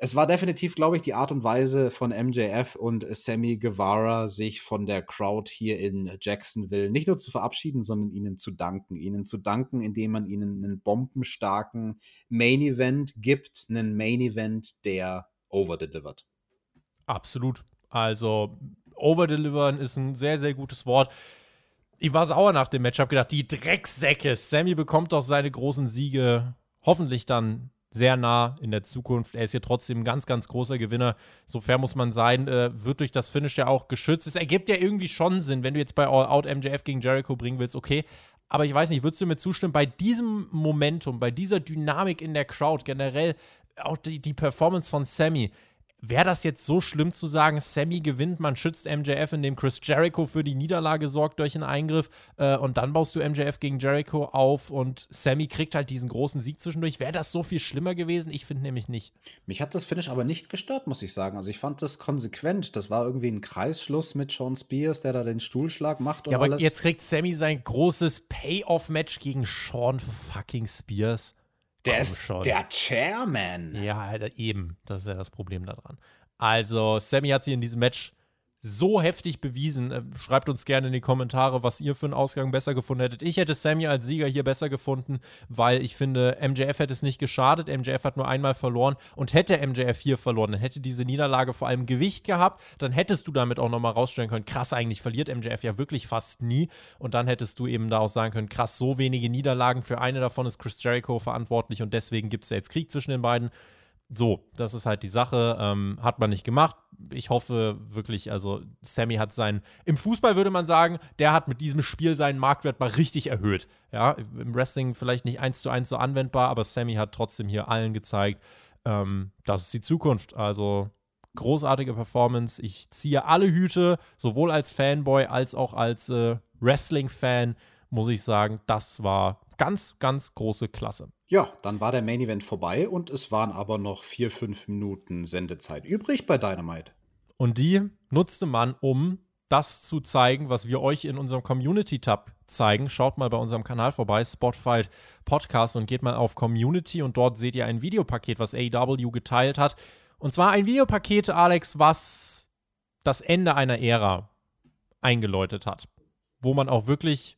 es war definitiv, glaube ich, die Art und Weise von MJF und Sammy Guevara, sich von der Crowd hier in Jacksonville nicht nur zu verabschieden, sondern ihnen zu danken. Ihnen zu danken, indem man ihnen einen bombenstarken Main Event gibt, einen Main Event, der overdelivert. Absolut. Also, overdelivern ist ein sehr, sehr gutes Wort. Ich war sauer nach dem Match, habe gedacht, die Drecksäcke. Sammy bekommt doch seine großen Siege hoffentlich dann sehr nah in der Zukunft. Er ist hier trotzdem ein ganz, ganz großer Gewinner. So fair muss man sein. Äh, wird durch das Finish ja auch geschützt. Es ergibt ja irgendwie schon Sinn, wenn du jetzt bei All Out MJF gegen Jericho bringen willst, okay. Aber ich weiß nicht, würdest du mir zustimmen, bei diesem Momentum, bei dieser Dynamik in der Crowd, generell auch die, die Performance von Sammy, Wäre das jetzt so schlimm zu sagen, Sammy gewinnt, man schützt MJF, indem Chris Jericho für die Niederlage sorgt durch einen Eingriff äh, und dann baust du MJF gegen Jericho auf und Sammy kriegt halt diesen großen Sieg zwischendurch. Wäre das so viel schlimmer gewesen? Ich finde nämlich nicht. Mich hat das Finish aber nicht gestört, muss ich sagen. Also ich fand das konsequent. Das war irgendwie ein Kreisschluss mit Sean Spears, der da den Stuhlschlag macht und ja, aber alles. jetzt kriegt Sammy sein großes Payoff-Match gegen Sean fucking Spears. Der ist schon. der Chairman. Ja, eben. Das ist ja das Problem daran. Also, Sammy hat sich in diesem Match so heftig bewiesen. Äh, schreibt uns gerne in die Kommentare, was ihr für einen Ausgang besser gefunden hättet. Ich hätte Sammy als Sieger hier besser gefunden, weil ich finde, MJF hätte es nicht geschadet. MJF hat nur einmal verloren und hätte MJF hier verloren, dann hätte diese Niederlage vor allem Gewicht gehabt. Dann hättest du damit auch nochmal rausstellen können, krass, eigentlich verliert MJF ja wirklich fast nie. Und dann hättest du eben da auch sagen können, krass, so wenige Niederlagen. Für eine davon ist Chris Jericho verantwortlich und deswegen gibt es ja jetzt Krieg zwischen den beiden. So, das ist halt die Sache. Ähm, hat man nicht gemacht. Ich hoffe wirklich, also Sammy hat seinen, im Fußball würde man sagen, der hat mit diesem Spiel seinen Marktwert mal richtig erhöht. Ja, im Wrestling vielleicht nicht eins zu eins so anwendbar, aber Sammy hat trotzdem hier allen gezeigt, ähm, das ist die Zukunft. Also großartige Performance. Ich ziehe alle Hüte, sowohl als Fanboy als auch als äh, Wrestling-Fan, muss ich sagen, das war ganz, ganz große Klasse. Ja, dann war der Main Event vorbei und es waren aber noch vier, fünf Minuten Sendezeit übrig bei Dynamite. Und die nutzte man, um das zu zeigen, was wir euch in unserem Community-Tab zeigen. Schaut mal bei unserem Kanal vorbei, Spotfight Podcast, und geht mal auf Community und dort seht ihr ein Videopaket, was AEW geteilt hat. Und zwar ein Videopaket, Alex, was das Ende einer Ära eingeläutet hat. Wo man auch wirklich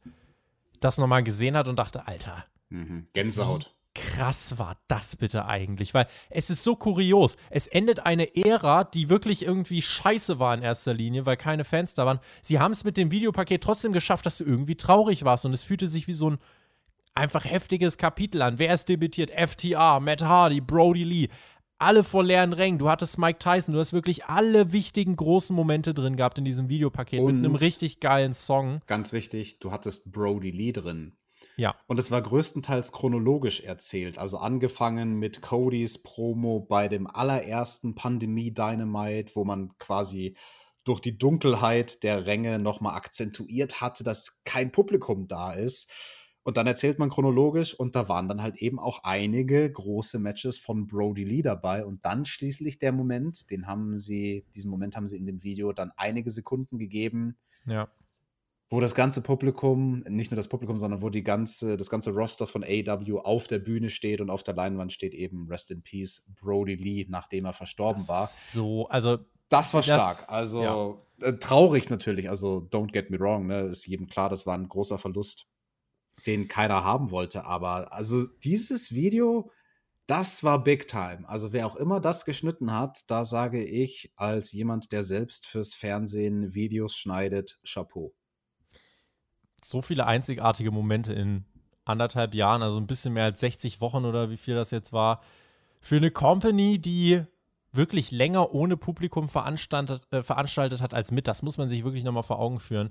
das nochmal gesehen hat und dachte, Alter. Mhm. Gänsehaut krass war das bitte eigentlich? Weil es ist so kurios. Es endet eine Ära, die wirklich irgendwie scheiße war in erster Linie, weil keine Fans da waren. Sie haben es mit dem Videopaket trotzdem geschafft, dass du irgendwie traurig warst und es fühlte sich wie so ein einfach heftiges Kapitel an. Wer ist debütiert? FTR, Matt Hardy, Brody Lee. Alle vor leeren Rängen. Du hattest Mike Tyson. Du hast wirklich alle wichtigen großen Momente drin gehabt in diesem Videopaket und mit einem richtig geilen Song. Ganz wichtig, du hattest Brody Lee drin. Ja. Und es war größtenteils chronologisch erzählt. Also angefangen mit Codys Promo bei dem allerersten Pandemie Dynamite, wo man quasi durch die Dunkelheit der Ränge nochmal akzentuiert hatte, dass kein Publikum da ist. Und dann erzählt man chronologisch und da waren dann halt eben auch einige große Matches von Brody Lee dabei. Und dann schließlich der Moment, den haben sie, diesen Moment haben sie in dem Video dann einige Sekunden gegeben. Ja wo das ganze Publikum, nicht nur das Publikum, sondern wo die ganze, das ganze Roster von AW auf der Bühne steht und auf der Leinwand steht eben Rest in Peace Brody Lee, nachdem er verstorben das war. So, also das war stark. Das, also ja. äh, traurig natürlich. Also don't get me wrong, ne, ist jedem klar, das war ein großer Verlust, den keiner haben wollte. Aber also dieses Video, Das war Big Time. Also wer auch immer das geschnitten hat, da sage ich als jemand, der selbst fürs Fernsehen Videos schneidet, Chapeau. So viele einzigartige Momente in anderthalb Jahren, also ein bisschen mehr als 60 Wochen oder wie viel das jetzt war. Für eine Company, die wirklich länger ohne Publikum veranstaltet, äh, veranstaltet hat als mit. Das muss man sich wirklich nochmal vor Augen führen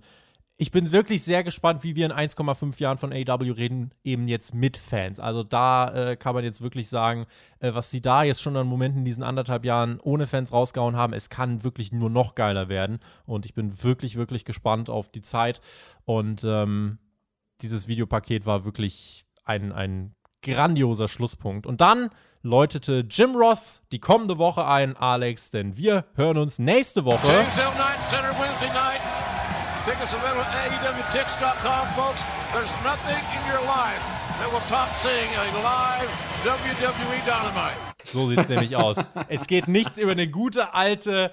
ich bin wirklich sehr gespannt, wie wir in 1,5 Jahren von AW reden, eben jetzt mit Fans. Also da äh, kann man jetzt wirklich sagen, äh, was sie da jetzt schon an Momenten in diesen anderthalb Jahren ohne Fans rausgehauen haben, es kann wirklich nur noch geiler werden. Und ich bin wirklich, wirklich gespannt auf die Zeit. Und ähm, dieses Videopaket war wirklich ein, ein grandioser Schlusspunkt. Und dann läutete Jim Ross die kommende Woche ein, Alex, denn wir hören uns nächste Woche. James L. Knight, Center Wednesday night. Tickets available at AEWTix.com, folks. There's nothing in your life that will top seeing a live WWE Dynamite. So sieht's nämlich aus. Es geht nichts über eine gute alte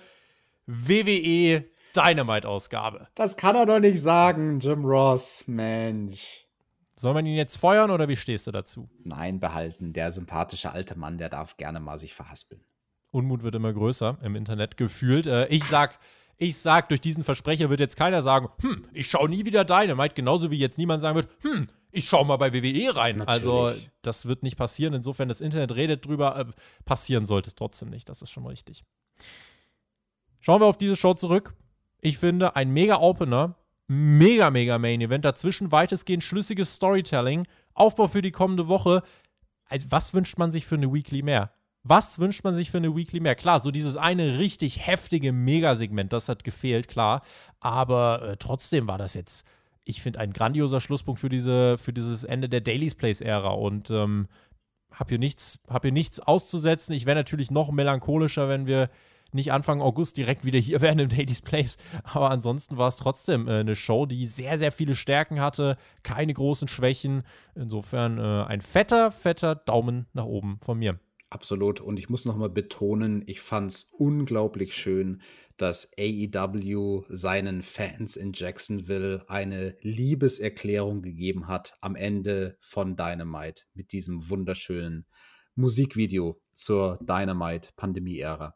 WWE Dynamite-Ausgabe. Das kann er doch nicht sagen, Jim Ross, Mensch. Soll man ihn jetzt feuern oder wie stehst du dazu? Nein, behalten. Der sympathische alte Mann, der darf gerne mal sich verhaspeln. Unmut wird immer größer im Internet gefühlt. Äh, ich sag, ich sag, durch diesen Versprecher wird jetzt keiner sagen, hm, ich schaue nie wieder Dynamite, genauso wie jetzt niemand sagen wird, hm, ich schaue mal bei WWE rein. Natürlich. Also, das wird nicht passieren. Insofern, das Internet redet drüber, äh, passieren sollte es trotzdem nicht. Das ist schon richtig. Schauen wir auf diese Show zurück. Ich finde, ein mega Opener, mega, mega Main Event, dazwischen weitestgehend schlüssiges Storytelling, Aufbau für die kommende Woche. Also, was wünscht man sich für eine Weekly mehr? Was wünscht man sich für eine Weekly mehr? Klar, so dieses eine richtig heftige Megasegment, das hat gefehlt, klar. Aber äh, trotzdem war das jetzt, ich finde, ein grandioser Schlusspunkt für, diese, für dieses Ende der Daily's Place-Ära. Und ähm, habe hier, nichts, hab hier nichts auszusetzen. Ich wäre natürlich noch melancholischer, wenn wir nicht Anfang August direkt wieder hier wären im Daily's Place. Aber ansonsten war es trotzdem äh, eine Show, die sehr, sehr viele Stärken hatte, keine großen Schwächen. Insofern äh, ein fetter, fetter Daumen nach oben von mir. Absolut. Und ich muss nochmal betonen, ich fand es unglaublich schön, dass AEW seinen Fans in Jacksonville eine Liebeserklärung gegeben hat am Ende von Dynamite mit diesem wunderschönen Musikvideo zur Dynamite-Pandemie-Ära.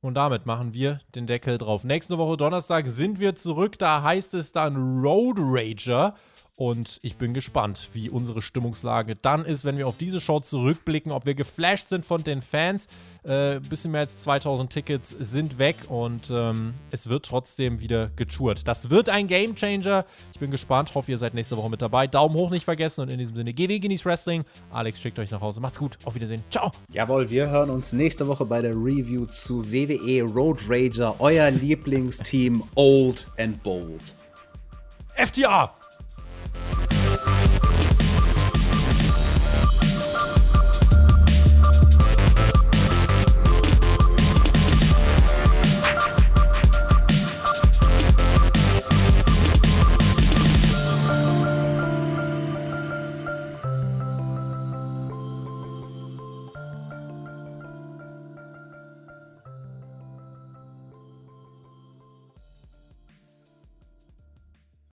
Und damit machen wir den Deckel drauf. Nächste Woche Donnerstag sind wir zurück. Da heißt es dann Road Rager. Und ich bin gespannt, wie unsere Stimmungslage dann ist, wenn wir auf diese Show zurückblicken, ob wir geflasht sind von den Fans. Äh, bisschen mehr als 2000 Tickets sind weg und ähm, es wird trotzdem wieder getourt. Das wird ein Game Changer. Ich bin gespannt. Hoffe, ihr seid nächste Woche mit dabei. Daumen hoch nicht vergessen und in diesem Sinne, GW Guinness Wrestling. Alex schickt euch nach Hause. Macht's gut. Auf Wiedersehen. Ciao. Jawohl, wir hören uns nächste Woche bei der Review zu WWE Road Rager, euer Lieblingsteam Old and Bold. FTA! Bye.